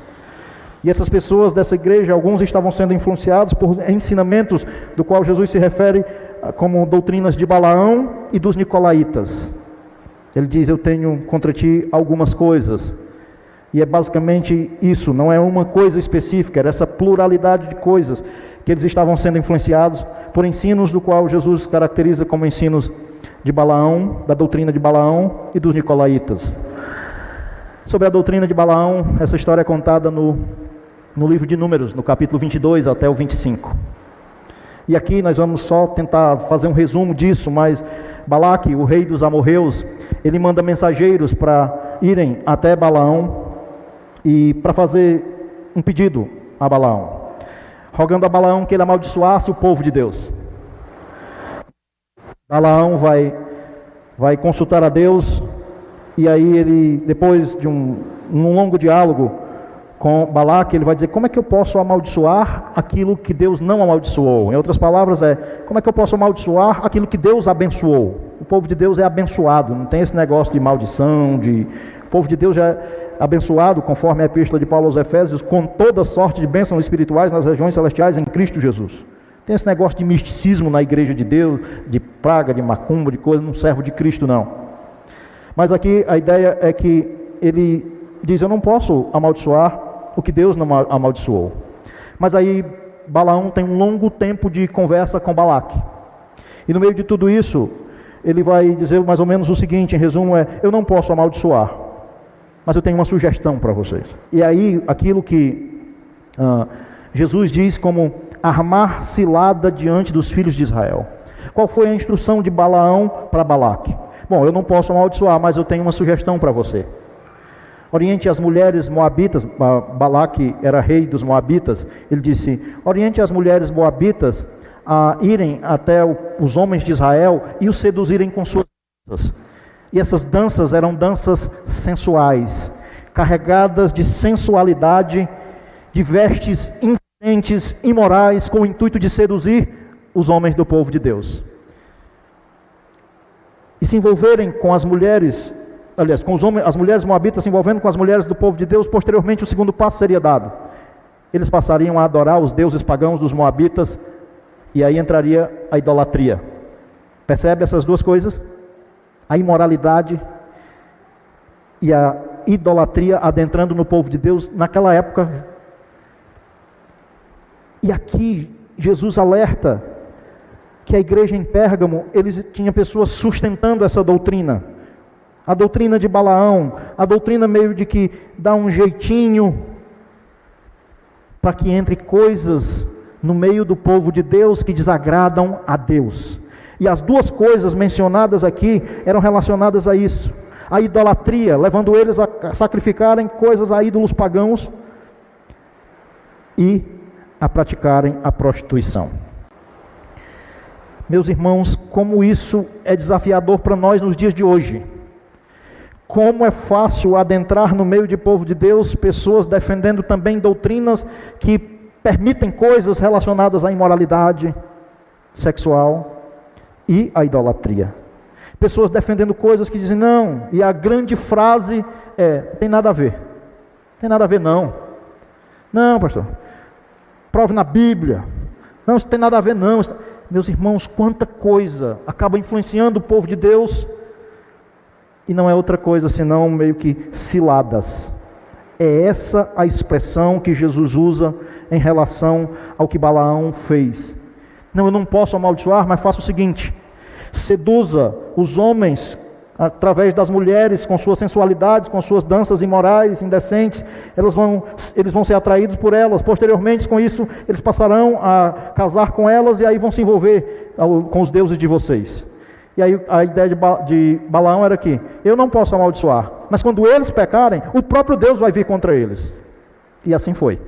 E essas pessoas dessa igreja, alguns estavam sendo influenciados por ensinamentos do qual Jesus se refere ah, como doutrinas de Balaão e dos nicolaítas. Ele diz: Eu tenho contra ti algumas coisas. E é basicamente isso, não é uma coisa específica, era essa pluralidade de coisas que eles estavam sendo influenciados por ensinos do qual Jesus caracteriza como ensinos de Balaão, da doutrina de Balaão e dos nicolaítas. Sobre a doutrina de Balaão, essa história é contada no, no livro de Números, no capítulo 22 até o 25. E aqui nós vamos só tentar fazer um resumo disso, mas Balaque, o rei dos amorreus, ele manda mensageiros para irem até Balaão e para fazer um pedido a Balaão, rogando a Balaão que ele amaldiçoasse o povo de Deus. Balaão vai, vai consultar a Deus, e aí ele, depois de um, um longo diálogo com Balaque, ele vai dizer: Como é que eu posso amaldiçoar aquilo que Deus não amaldiçoou? Em outras palavras, é: Como é que eu posso amaldiçoar aquilo que Deus abençoou? O povo de Deus é abençoado, não tem esse negócio de maldição, de. O povo de Deus já é abençoado, conforme a epístola de Paulo aos Efésios, com toda sorte de bênçãos espirituais nas regiões celestiais em Cristo Jesus. Tem esse negócio de misticismo na igreja de Deus, de praga, de macumba, de coisa, não servo de Cristo, não. Mas aqui a ideia é que ele diz: Eu não posso amaldiçoar o que Deus não amaldiçoou. Mas aí Balaão tem um longo tempo de conversa com Balaque. E no meio de tudo isso, ele vai dizer mais ou menos o seguinte: em resumo, é: Eu não posso amaldiçoar, mas eu tenho uma sugestão para vocês. E aí, aquilo que ah, Jesus diz como armar cilada diante dos filhos de Israel. Qual foi a instrução de Balaão para Balaque? Bom, eu não posso amaldiçoar, mas eu tenho uma sugestão para você. Oriente as mulheres moabitas, Balaque era rei dos moabitas, ele disse: Oriente as mulheres moabitas a irem até os homens de Israel e os seduzirem com suas danças. E essas danças eram danças sensuais, carregadas de sensualidade, de vestes mentes imorais com o intuito de seduzir os homens do povo de Deus. E se envolverem com as mulheres, aliás, com os homens, as mulheres moabitas se envolvendo com as mulheres do povo de Deus, posteriormente o segundo passo seria dado. Eles passariam a adorar os deuses pagãos dos moabitas e aí entraria a idolatria. Percebe essas duas coisas? A imoralidade e a idolatria adentrando no povo de Deus naquela época e aqui Jesus alerta que a igreja em Pérgamo, eles tinha pessoas sustentando essa doutrina. A doutrina de Balaão, a doutrina meio de que dá um jeitinho para que entre coisas no meio do povo de Deus que desagradam a Deus. E as duas coisas mencionadas aqui eram relacionadas a isso. A idolatria, levando eles a sacrificarem coisas a ídolos pagãos e a praticarem a prostituição. Meus irmãos, como isso é desafiador para nós nos dias de hoje. Como é fácil adentrar no meio de povo de Deus, pessoas defendendo também doutrinas que permitem coisas relacionadas à imoralidade, sexual e a idolatria. Pessoas defendendo coisas que dizem não, e a grande frase é: tem nada a ver. Tem nada a ver, não. Não, pastor. Prove na Bíblia. Não, isso tem nada a ver, não. Meus irmãos, quanta coisa acaba influenciando o povo de Deus e não é outra coisa senão meio que ciladas. É essa a expressão que Jesus usa em relação ao que Balaão fez. Não, eu não posso amaldiçoar, mas faça o seguinte: seduza os homens através das mulheres com suas sensualidades, com suas danças imorais, indecentes, elas vão, eles vão ser atraídos por elas. Posteriormente, com isso, eles passarão a casar com elas e aí vão se envolver com os deuses de vocês. E aí a ideia de, ba de Balaão era que eu não posso amaldiçoar, mas quando eles pecarem, o próprio Deus vai vir contra eles. E assim foi.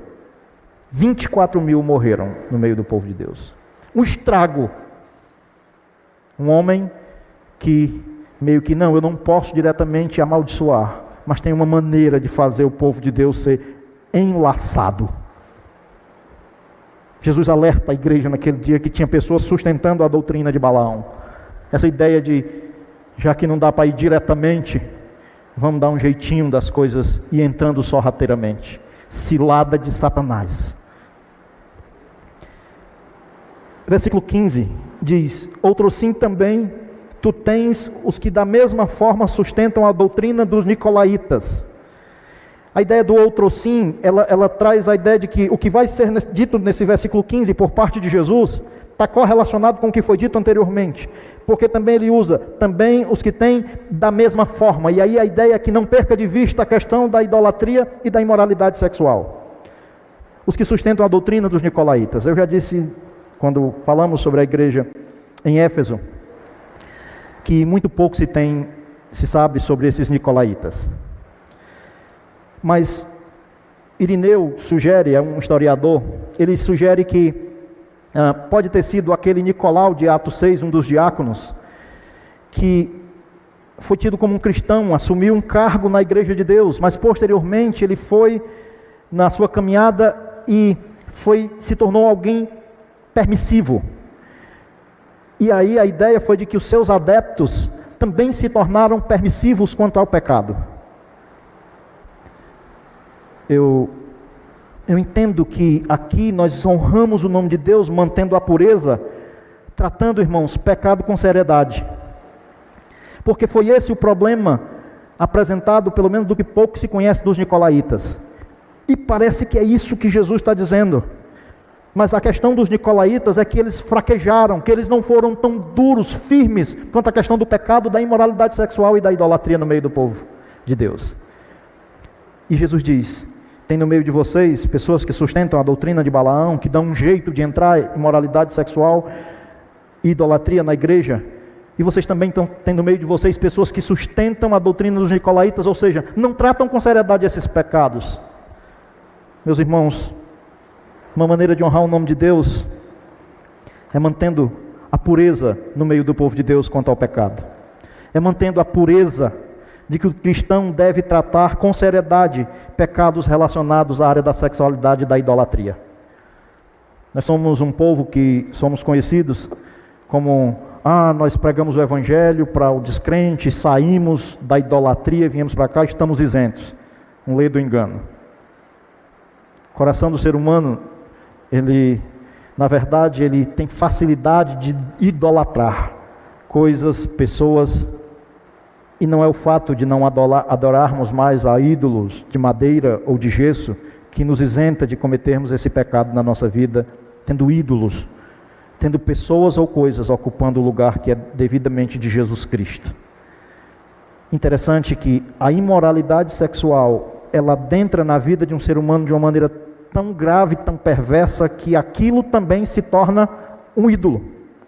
24 mil morreram no meio do povo de Deus. Um estrago. Um homem que meio que não, eu não posso diretamente amaldiçoar, mas tem uma maneira de fazer o povo de Deus ser enlaçado. Jesus alerta a igreja naquele dia que tinha pessoas sustentando a doutrina de Balaão. Essa ideia de, já que não dá para ir diretamente, vamos dar um jeitinho das coisas e entrando sorrateiramente. Cilada de Satanás. Versículo 15 diz: Outro sim também, tu tens os que da mesma forma sustentam a doutrina dos nicolaítas. A ideia do outro sim, ela, ela traz a ideia de que o que vai ser dito nesse versículo 15 por parte de Jesus está correlacionado com o que foi dito anteriormente, porque também ele usa também os que têm da mesma forma, e aí a ideia é que não perca de vista a questão da idolatria e da imoralidade sexual. Os que sustentam a doutrina dos nicolaítas. Eu já disse, quando falamos sobre a igreja em Éfeso, que muito pouco se tem, se sabe sobre esses nicolaítas. Mas Irineu sugere, é um historiador, ele sugere que ah, pode ter sido aquele Nicolau de Atos 6, um dos diáconos, que foi tido como um cristão, assumiu um cargo na igreja de Deus, mas posteriormente ele foi na sua caminhada e foi se tornou alguém permissivo. E aí a ideia foi de que os seus adeptos também se tornaram permissivos quanto ao pecado. Eu eu entendo que aqui nós honramos o nome de Deus, mantendo a pureza, tratando, irmãos, pecado com seriedade. Porque foi esse o problema apresentado, pelo menos do que pouco se conhece dos nicolaítas. E parece que é isso que Jesus está dizendo. Mas a questão dos nicolaítas é que eles fraquejaram, que eles não foram tão duros, firmes, quanto a questão do pecado, da imoralidade sexual e da idolatria no meio do povo de Deus. E Jesus diz: tem no meio de vocês pessoas que sustentam a doutrina de Balaão, que dão um jeito de entrar em moralidade sexual e idolatria na igreja. E vocês também estão, tem no meio de vocês pessoas que sustentam a doutrina dos nicolaítas, ou seja, não tratam com seriedade esses pecados. Meus irmãos, uma maneira de honrar o nome de Deus é mantendo a pureza no meio do povo de Deus quanto ao pecado. É mantendo a pureza de que o cristão deve tratar com seriedade pecados relacionados à área da sexualidade e da idolatria. Nós somos um povo que somos conhecidos como ah, nós pregamos o evangelho para o descrente, saímos da idolatria, viemos para cá, estamos isentos. Um lei do engano. O coração do ser humano, ele, na verdade, ele tem facilidade de idolatrar coisas, pessoas, e não é o fato de não adorarmos mais a ídolos de madeira ou de gesso que nos isenta de cometermos esse pecado na nossa vida, tendo ídolos, tendo pessoas ou coisas ocupando o lugar que é devidamente de Jesus Cristo. Interessante que a imoralidade sexual, ela adentra na vida de um ser humano de uma maneira tão grave, tão perversa, que aquilo também se torna um ídolo.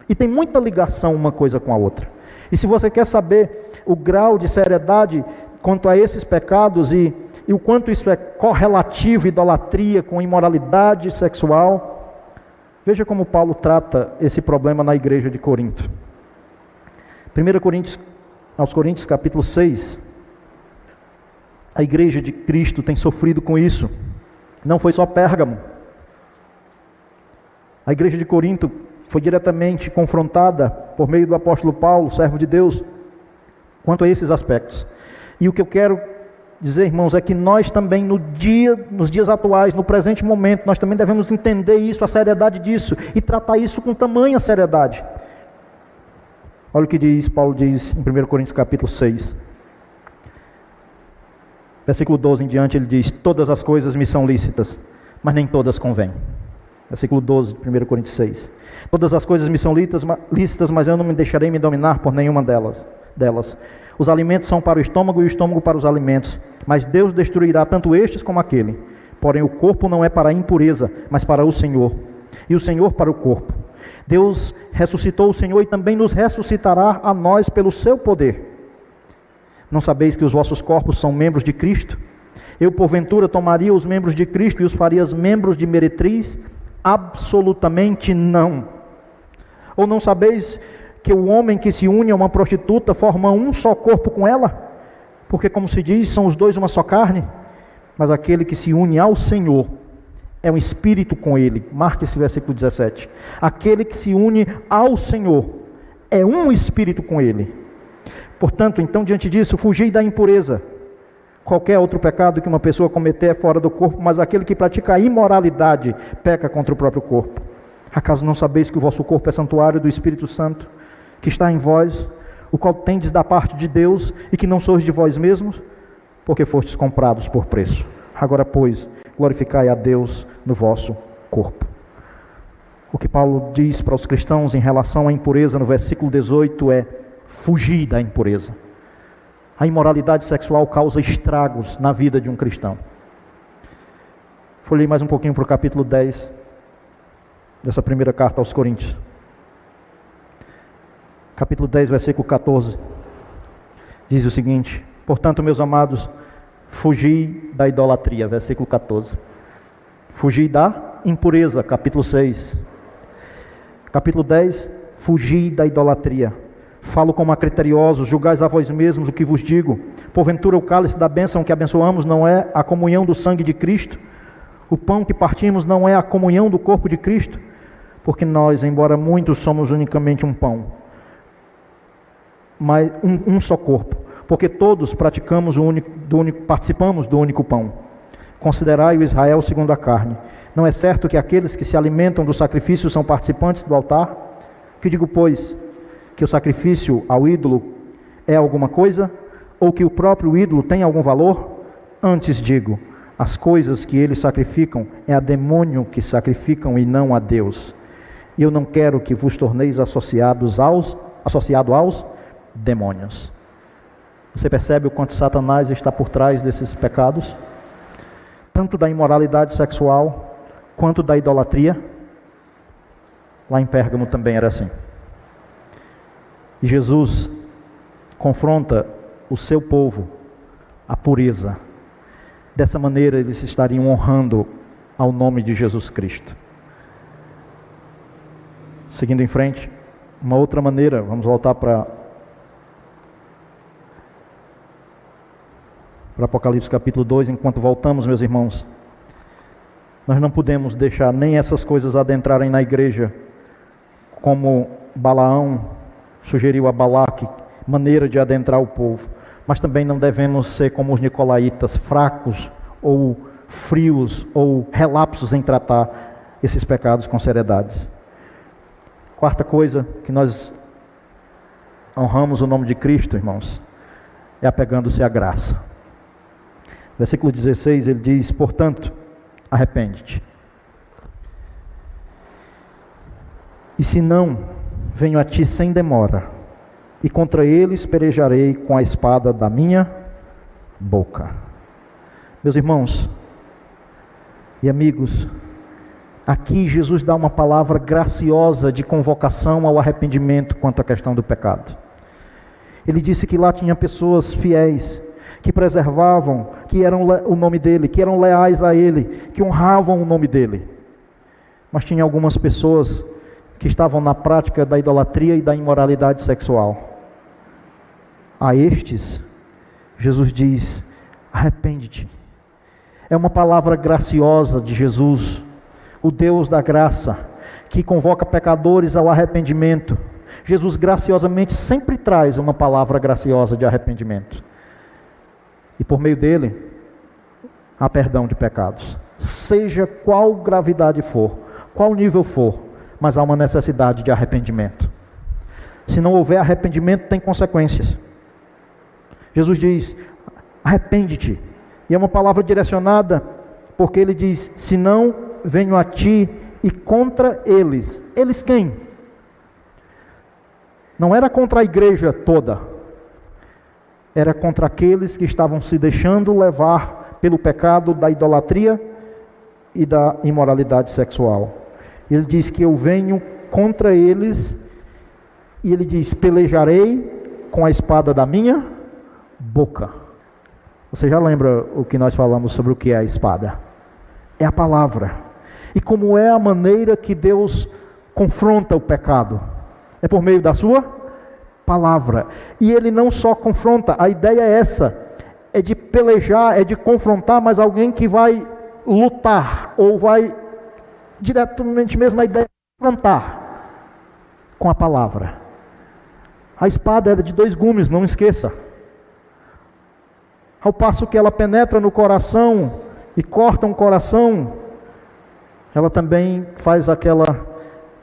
E tem muita ligação uma coisa com a outra. E se você quer saber o grau de seriedade quanto a esses pecados e, e o quanto isso é correlativo, idolatria com imoralidade sexual, veja como Paulo trata esse problema na igreja de Corinto. 1 Coríntios, aos Coríntios capítulo 6, a igreja de Cristo tem sofrido com isso. Não foi só Pérgamo. A igreja de Corinto foi diretamente confrontada por meio do apóstolo Paulo, servo de Deus, quanto a esses aspectos. E o que eu quero dizer, irmãos, é que nós também no dia, nos dias atuais, no presente momento, nós também devemos entender isso, a seriedade disso e tratar isso com tamanha seriedade. Olha o que diz, Paulo diz em 1 Coríntios capítulo 6. Versículo 12 em diante, ele diz: Todas as coisas me são lícitas, mas nem todas convêm. Versículo 12 de 1 Coríntios 6. Todas as coisas me são lícitas, mas eu não me deixarei me dominar por nenhuma delas. delas. Os alimentos são para o estômago e o estômago para os alimentos, mas Deus destruirá tanto estes como aquele. Porém, o corpo não é para a impureza, mas para o Senhor, e o Senhor para o corpo. Deus ressuscitou o Senhor e também nos ressuscitará a nós pelo seu poder. Não sabeis que os vossos corpos são membros de Cristo? Eu, porventura, tomaria os membros de Cristo e os faria membros de meretriz? Absolutamente não. Ou não sabeis que o homem que se une a uma prostituta forma um só corpo com ela? Porque, como se diz, são os dois uma só carne. Mas aquele que se une ao Senhor é um espírito com ele. Marque esse versículo 17. Aquele que se une ao Senhor é um espírito com ele. Portanto, então, diante disso, fugir da impureza. Qualquer outro pecado que uma pessoa cometer é fora do corpo, mas aquele que pratica a imoralidade peca contra o próprio corpo. Acaso não sabeis que o vosso corpo é santuário do Espírito Santo, que está em vós, o qual tendes da parte de Deus e que não sois de vós mesmos, porque fostes comprados por preço. Agora, pois, glorificai a Deus no vosso corpo. O que Paulo diz para os cristãos em relação à impureza no versículo 18 é: fugir da impureza. A imoralidade sexual causa estragos na vida de um cristão. Folhei mais um pouquinho para o capítulo 10 dessa primeira carta aos Coríntios. Capítulo 10, versículo 14. Diz o seguinte: Portanto, meus amados, fugi da idolatria. Versículo 14. Fugi da impureza. Capítulo 6. Capítulo 10. Fugi da idolatria. Falo como a criteriosos, julgais a vós mesmos o que vos digo. Porventura o cálice da bênção que abençoamos não é a comunhão do sangue de Cristo? O pão que partimos não é a comunhão do corpo de Cristo? Porque nós, embora muitos, somos unicamente um pão, mas um, um só corpo. Porque todos praticamos o único, do único, participamos do único pão. Considerai o Israel segundo a carne. Não é certo que aqueles que se alimentam do sacrifício são participantes do altar? Que digo, pois, que o sacrifício ao ídolo é alguma coisa? Ou que o próprio ídolo tem algum valor? Antes digo, as coisas que eles sacrificam é a demônio que sacrificam e não a Deus. Eu não quero que vos torneis associados aos associado aos demônios. Você percebe o quanto Satanás está por trás desses pecados? Tanto da imoralidade sexual quanto da idolatria. Lá em Pérgamo também era assim. Jesus confronta o seu povo, a pureza. Dessa maneira eles estariam honrando ao nome de Jesus Cristo. Seguindo em frente, uma outra maneira, vamos voltar para para Apocalipse capítulo 2, enquanto voltamos, meus irmãos. Nós não podemos deixar nem essas coisas adentrarem na igreja, como Balaão sugeriu a Balaque maneira de adentrar o povo. Mas também não devemos ser como os nicolaítas, fracos ou frios ou relapsos em tratar esses pecados com seriedade. Quarta coisa que nós honramos o nome de Cristo, irmãos, é apegando-se à graça. Versículo 16 ele diz: Portanto, arrepende-te. E se não, venho a ti sem demora, e contra eles perejarei com a espada da minha boca. Meus irmãos e amigos, aqui Jesus dá uma palavra graciosa de convocação ao arrependimento quanto à questão do pecado. Ele disse que lá tinha pessoas fiéis, que preservavam, que eram o nome dele, que eram leais a ele, que honravam o nome dele. Mas tinha algumas pessoas que estavam na prática da idolatria e da imoralidade sexual. A estes, Jesus diz: arrepende-te. É uma palavra graciosa de Jesus, o Deus da graça, que convoca pecadores ao arrependimento. Jesus graciosamente sempre traz uma palavra graciosa de arrependimento. E por meio dele, há perdão de pecados. Seja qual gravidade for, qual nível for, mas há uma necessidade de arrependimento. Se não houver arrependimento, tem consequências. Jesus diz: arrepende-te. E é uma palavra direcionada, porque ele diz: se não, venho a ti e contra eles. Eles quem? Não era contra a igreja toda, era contra aqueles que estavam se deixando levar pelo pecado da idolatria e da imoralidade sexual. Ele diz que eu venho contra eles, e ele diz: pelejarei com a espada da minha boca. Você já lembra o que nós falamos sobre o que é a espada? É a palavra. E como é a maneira que Deus confronta o pecado? É por meio da sua palavra. E ele não só confronta, a ideia é essa: é de pelejar, é de confrontar, mas alguém que vai lutar, ou vai diretamente mesmo a ideia de confrontar com a palavra. A espada era de dois gumes, não esqueça. Ao passo que ela penetra no coração e corta um coração, ela também faz aquela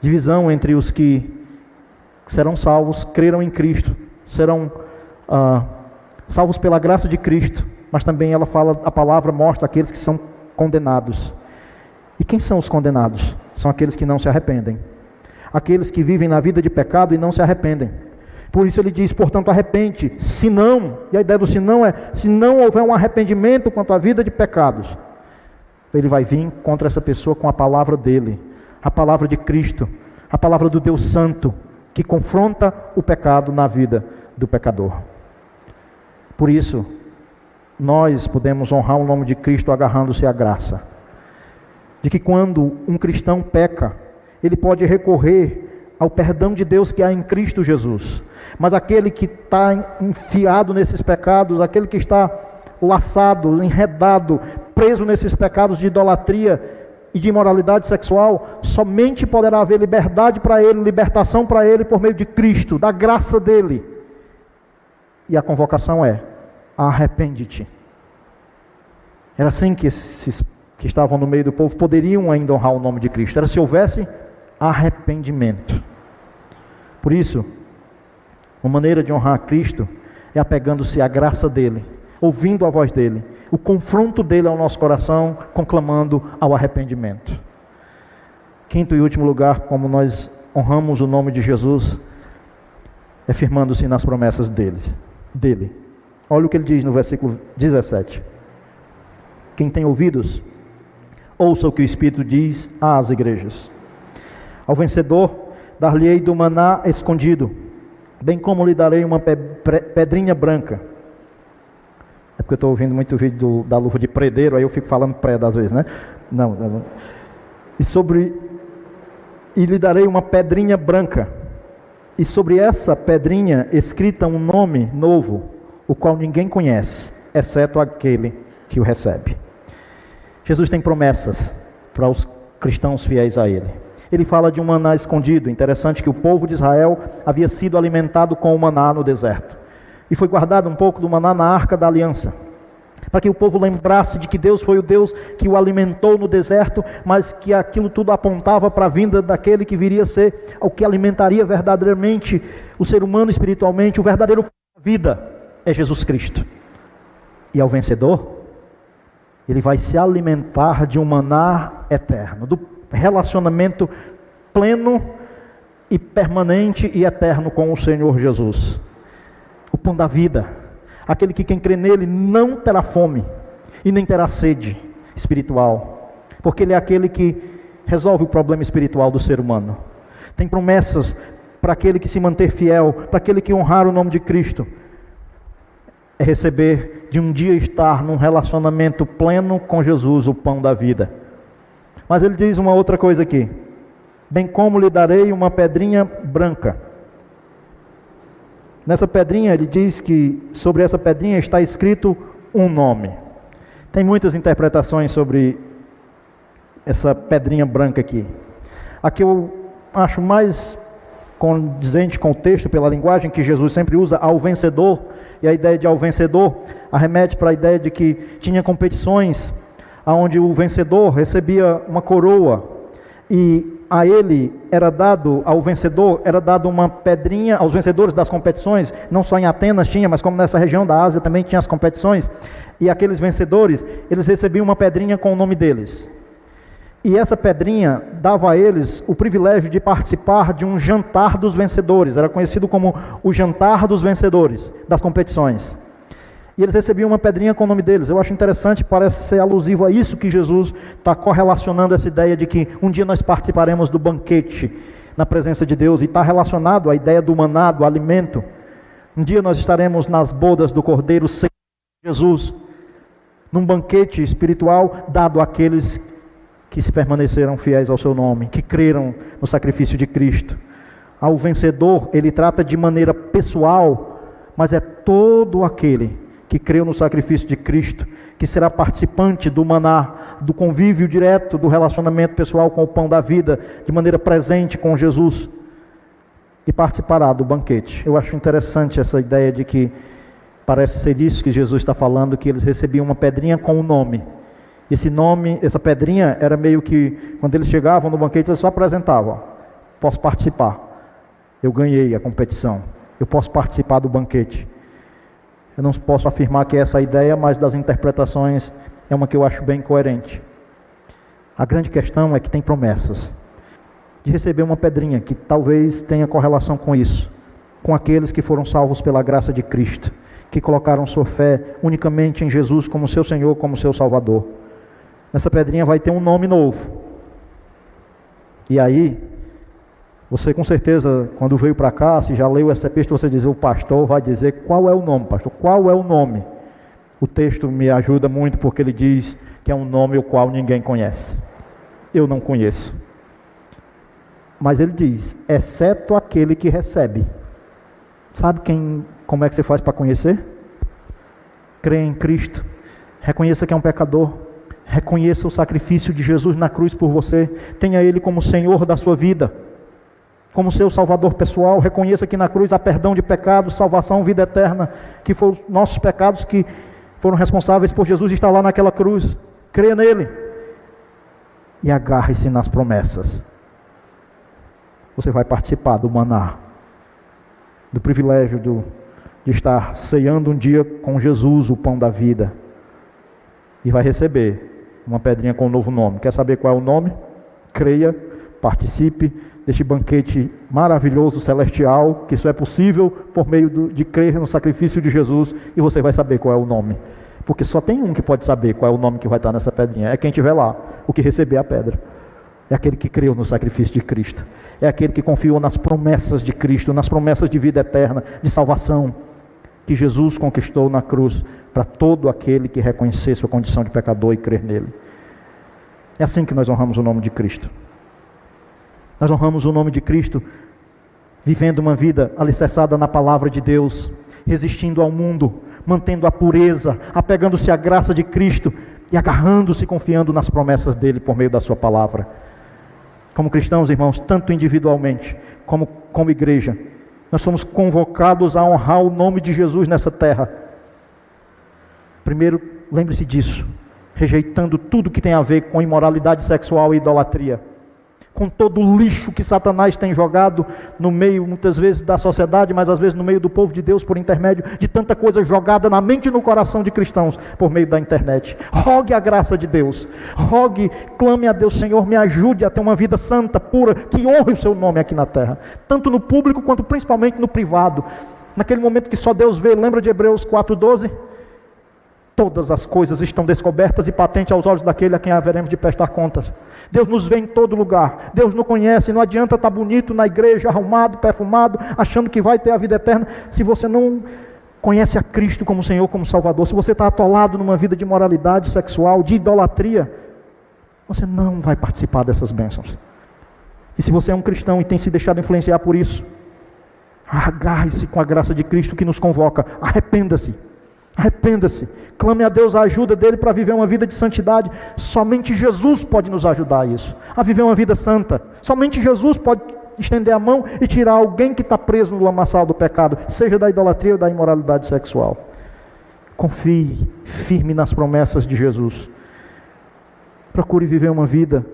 divisão entre os que serão salvos, creram em Cristo, serão ah, salvos pela graça de Cristo, mas também ela fala, a palavra mostra aqueles que são condenados. E quem são os condenados? São aqueles que não se arrependem, aqueles que vivem na vida de pecado e não se arrependem. Por isso ele diz, portanto, arrepende, se não, e a ideia do se não é, se não houver um arrependimento quanto à vida de pecados, ele vai vir contra essa pessoa com a palavra dele, a palavra de Cristo, a palavra do Deus Santo, que confronta o pecado na vida do pecador. Por isso, nós podemos honrar o nome de Cristo agarrando-se à graça. De que quando um cristão peca, ele pode recorrer ao perdão de Deus que há em Cristo Jesus. Mas aquele que está enfiado nesses pecados, aquele que está laçado, enredado, preso nesses pecados de idolatria e de imoralidade sexual, somente poderá haver liberdade para ele, libertação para ele por meio de Cristo, da graça dele. E a convocação é: arrepende-te. Era assim que esses que estavam no meio do povo poderiam ainda honrar o nome de Cristo, era se houvesse arrependimento. Por isso, uma maneira de honrar Cristo é apegando-se à graça dele, ouvindo a voz dele, o confronto dele ao nosso coração, conclamando ao arrependimento. Quinto e último lugar, como nós honramos o nome de Jesus, é firmando-se nas promessas dele. dele. Olha o que ele diz no versículo 17. Quem tem ouvidos, ouça o que o Espírito diz às igrejas. Ao vencedor, dar-lhe-ei do maná escondido bem como lhe darei uma pedrinha branca. É porque eu estou ouvindo muito vídeo do, da luva de predeiro, aí eu fico falando preda às vezes, né? Não, não. E sobre. E lhe darei uma pedrinha branca. E sobre essa pedrinha escrita um nome novo, o qual ninguém conhece, exceto aquele que o recebe. Jesus tem promessas para os cristãos fiéis a Ele. Ele fala de um maná escondido. Interessante que o povo de Israel havia sido alimentado com o maná no deserto. E foi guardado um pouco do maná na arca da aliança. Para que o povo lembrasse de que Deus foi o Deus que o alimentou no deserto, mas que aquilo tudo apontava para a vinda daquele que viria a ser o que alimentaria verdadeiramente o ser humano espiritualmente, o verdadeiro vida é Jesus Cristo. E ao vencedor, ele vai se alimentar de um maná eterno, do relacionamento pleno e permanente e eterno com o Senhor Jesus. O pão da vida, aquele que quem crê nele não terá fome e nem terá sede espiritual, porque ele é aquele que resolve o problema espiritual do ser humano. Tem promessas para aquele que se manter fiel, para aquele que honrar o nome de Cristo. É receber de um dia estar num relacionamento pleno com Jesus, o pão da vida. Mas ele diz uma outra coisa aqui: bem como lhe darei uma pedrinha branca. Nessa pedrinha, ele diz que sobre essa pedrinha está escrito um nome. Tem muitas interpretações sobre essa pedrinha branca aqui. A que eu acho mais condizente com o texto, pela linguagem que Jesus sempre usa, ao vencedor, e a ideia de ao vencedor arremete para a ideia de que tinha competições onde o vencedor recebia uma coroa e a ele era dado, ao vencedor, era dado uma pedrinha, aos vencedores das competições, não só em Atenas tinha, mas como nessa região da Ásia também tinha as competições, e aqueles vencedores, eles recebiam uma pedrinha com o nome deles. E essa pedrinha dava a eles o privilégio de participar de um jantar dos vencedores, era conhecido como o jantar dos vencedores das competições. E eles recebiam uma pedrinha com o nome deles. Eu acho interessante, parece ser alusivo a isso que Jesus está correlacionando essa ideia de que um dia nós participaremos do banquete na presença de Deus, e está relacionado à ideia do maná, do alimento. Um dia nós estaremos nas bodas do Cordeiro sem Jesus, num banquete espiritual dado àqueles que se permaneceram fiéis ao seu nome, que creram no sacrifício de Cristo. Ao vencedor, ele trata de maneira pessoal, mas é todo aquele que creu no sacrifício de Cristo, que será participante do maná, do convívio direto, do relacionamento pessoal com o pão da vida, de maneira presente com Jesus, e participará do banquete. Eu acho interessante essa ideia de que parece ser isso que Jesus está falando, que eles recebiam uma pedrinha com o nome. Esse nome, essa pedrinha era meio que, quando eles chegavam no banquete, eles só apresentavam: posso participar, eu ganhei a competição, eu posso participar do banquete. Eu não posso afirmar que é essa a ideia, mas das interpretações é uma que eu acho bem coerente. A grande questão é que tem promessas de receber uma pedrinha que talvez tenha correlação com isso, com aqueles que foram salvos pela graça de Cristo, que colocaram sua fé unicamente em Jesus como seu Senhor, como seu Salvador. Nessa pedrinha vai ter um nome novo. E aí, você com certeza, quando veio para cá, se já leu essa epístola, você diz, o pastor vai dizer qual é o nome, pastor, qual é o nome? O texto me ajuda muito porque ele diz que é um nome o qual ninguém conhece. Eu não conheço. Mas ele diz, exceto aquele que recebe. Sabe quem, como é que você faz para conhecer? Crê em Cristo. Reconheça que é um pecador. Reconheça o sacrifício de Jesus na cruz por você. Tenha Ele como Senhor da sua vida como seu salvador pessoal, reconheça que na cruz há perdão de pecados, salvação, vida eterna, que foram nossos pecados que foram responsáveis por Jesus estar lá naquela cruz. Creia nele e agarre-se nas promessas. Você vai participar do maná, do privilégio do, de estar ceando um dia com Jesus, o pão da vida, e vai receber uma pedrinha com um novo nome. Quer saber qual é o nome? Creia, participe deste banquete maravilhoso celestial, que isso é possível por meio do, de crer no sacrifício de Jesus, e você vai saber qual é o nome. Porque só tem um que pode saber qual é o nome que vai estar nessa pedrinha. É quem estiver lá, o que receber a pedra. É aquele que creu no sacrifício de Cristo. É aquele que confiou nas promessas de Cristo, nas promessas de vida eterna, de salvação, que Jesus conquistou na cruz para todo aquele que reconhecer sua condição de pecador e crer nele. É assim que nós honramos o nome de Cristo. Nós honramos o nome de Cristo, vivendo uma vida alicerçada na palavra de Deus, resistindo ao mundo, mantendo a pureza, apegando-se à graça de Cristo e agarrando-se, confiando nas promessas dele por meio da sua palavra. Como cristãos, irmãos, tanto individualmente como como igreja, nós somos convocados a honrar o nome de Jesus nessa terra. Primeiro, lembre-se disso, rejeitando tudo que tem a ver com imoralidade sexual e idolatria com todo o lixo que Satanás tem jogado no meio, muitas vezes, da sociedade, mas às vezes no meio do povo de Deus, por intermédio de tanta coisa jogada na mente e no coração de cristãos por meio da internet. Rogue a graça de Deus, rogue, clame a Deus, Senhor, me ajude a ter uma vida santa, pura, que honre o seu nome aqui na terra, tanto no público quanto principalmente no privado. Naquele momento que só Deus vê, lembra de Hebreus 4,12? Todas as coisas estão descobertas e patentes aos olhos daquele a quem haveremos de prestar contas. Deus nos vê em todo lugar. Deus nos conhece. Não adianta estar bonito na igreja, arrumado, perfumado, achando que vai ter a vida eterna, se você não conhece a Cristo como Senhor, como Salvador. Se você está atolado numa vida de moralidade sexual, de idolatria, você não vai participar dessas bênçãos. E se você é um cristão e tem se deixado influenciar por isso, agarre-se com a graça de Cristo que nos convoca. Arrependa-se Arrependa-se. Clame a Deus a ajuda dele para viver uma vida de santidade. Somente Jesus pode nos ajudar a isso, a viver uma vida santa. Somente Jesus pode estender a mão e tirar alguém que está preso no lamaçal do pecado, seja da idolatria ou da imoralidade sexual. Confie firme nas promessas de Jesus. Procure viver uma vida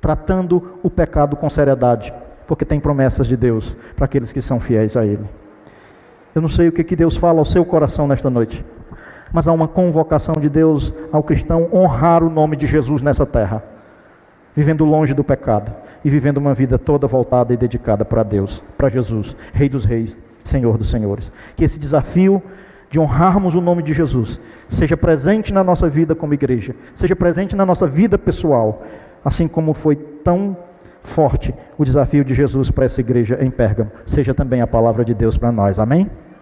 tratando o pecado com seriedade, porque tem promessas de Deus para aqueles que são fiéis a Ele. Eu não sei o que, que Deus fala ao seu coração nesta noite, mas há uma convocação de Deus ao cristão honrar o nome de Jesus nessa terra, vivendo longe do pecado e vivendo uma vida toda voltada e dedicada para Deus, para Jesus, Rei dos Reis, Senhor dos Senhores. Que esse desafio de honrarmos o nome de Jesus seja presente na nossa vida como igreja, seja presente na nossa vida pessoal, assim como foi tão forte o desafio de Jesus para essa igreja em Pérgamo, seja também a palavra de Deus para nós. Amém?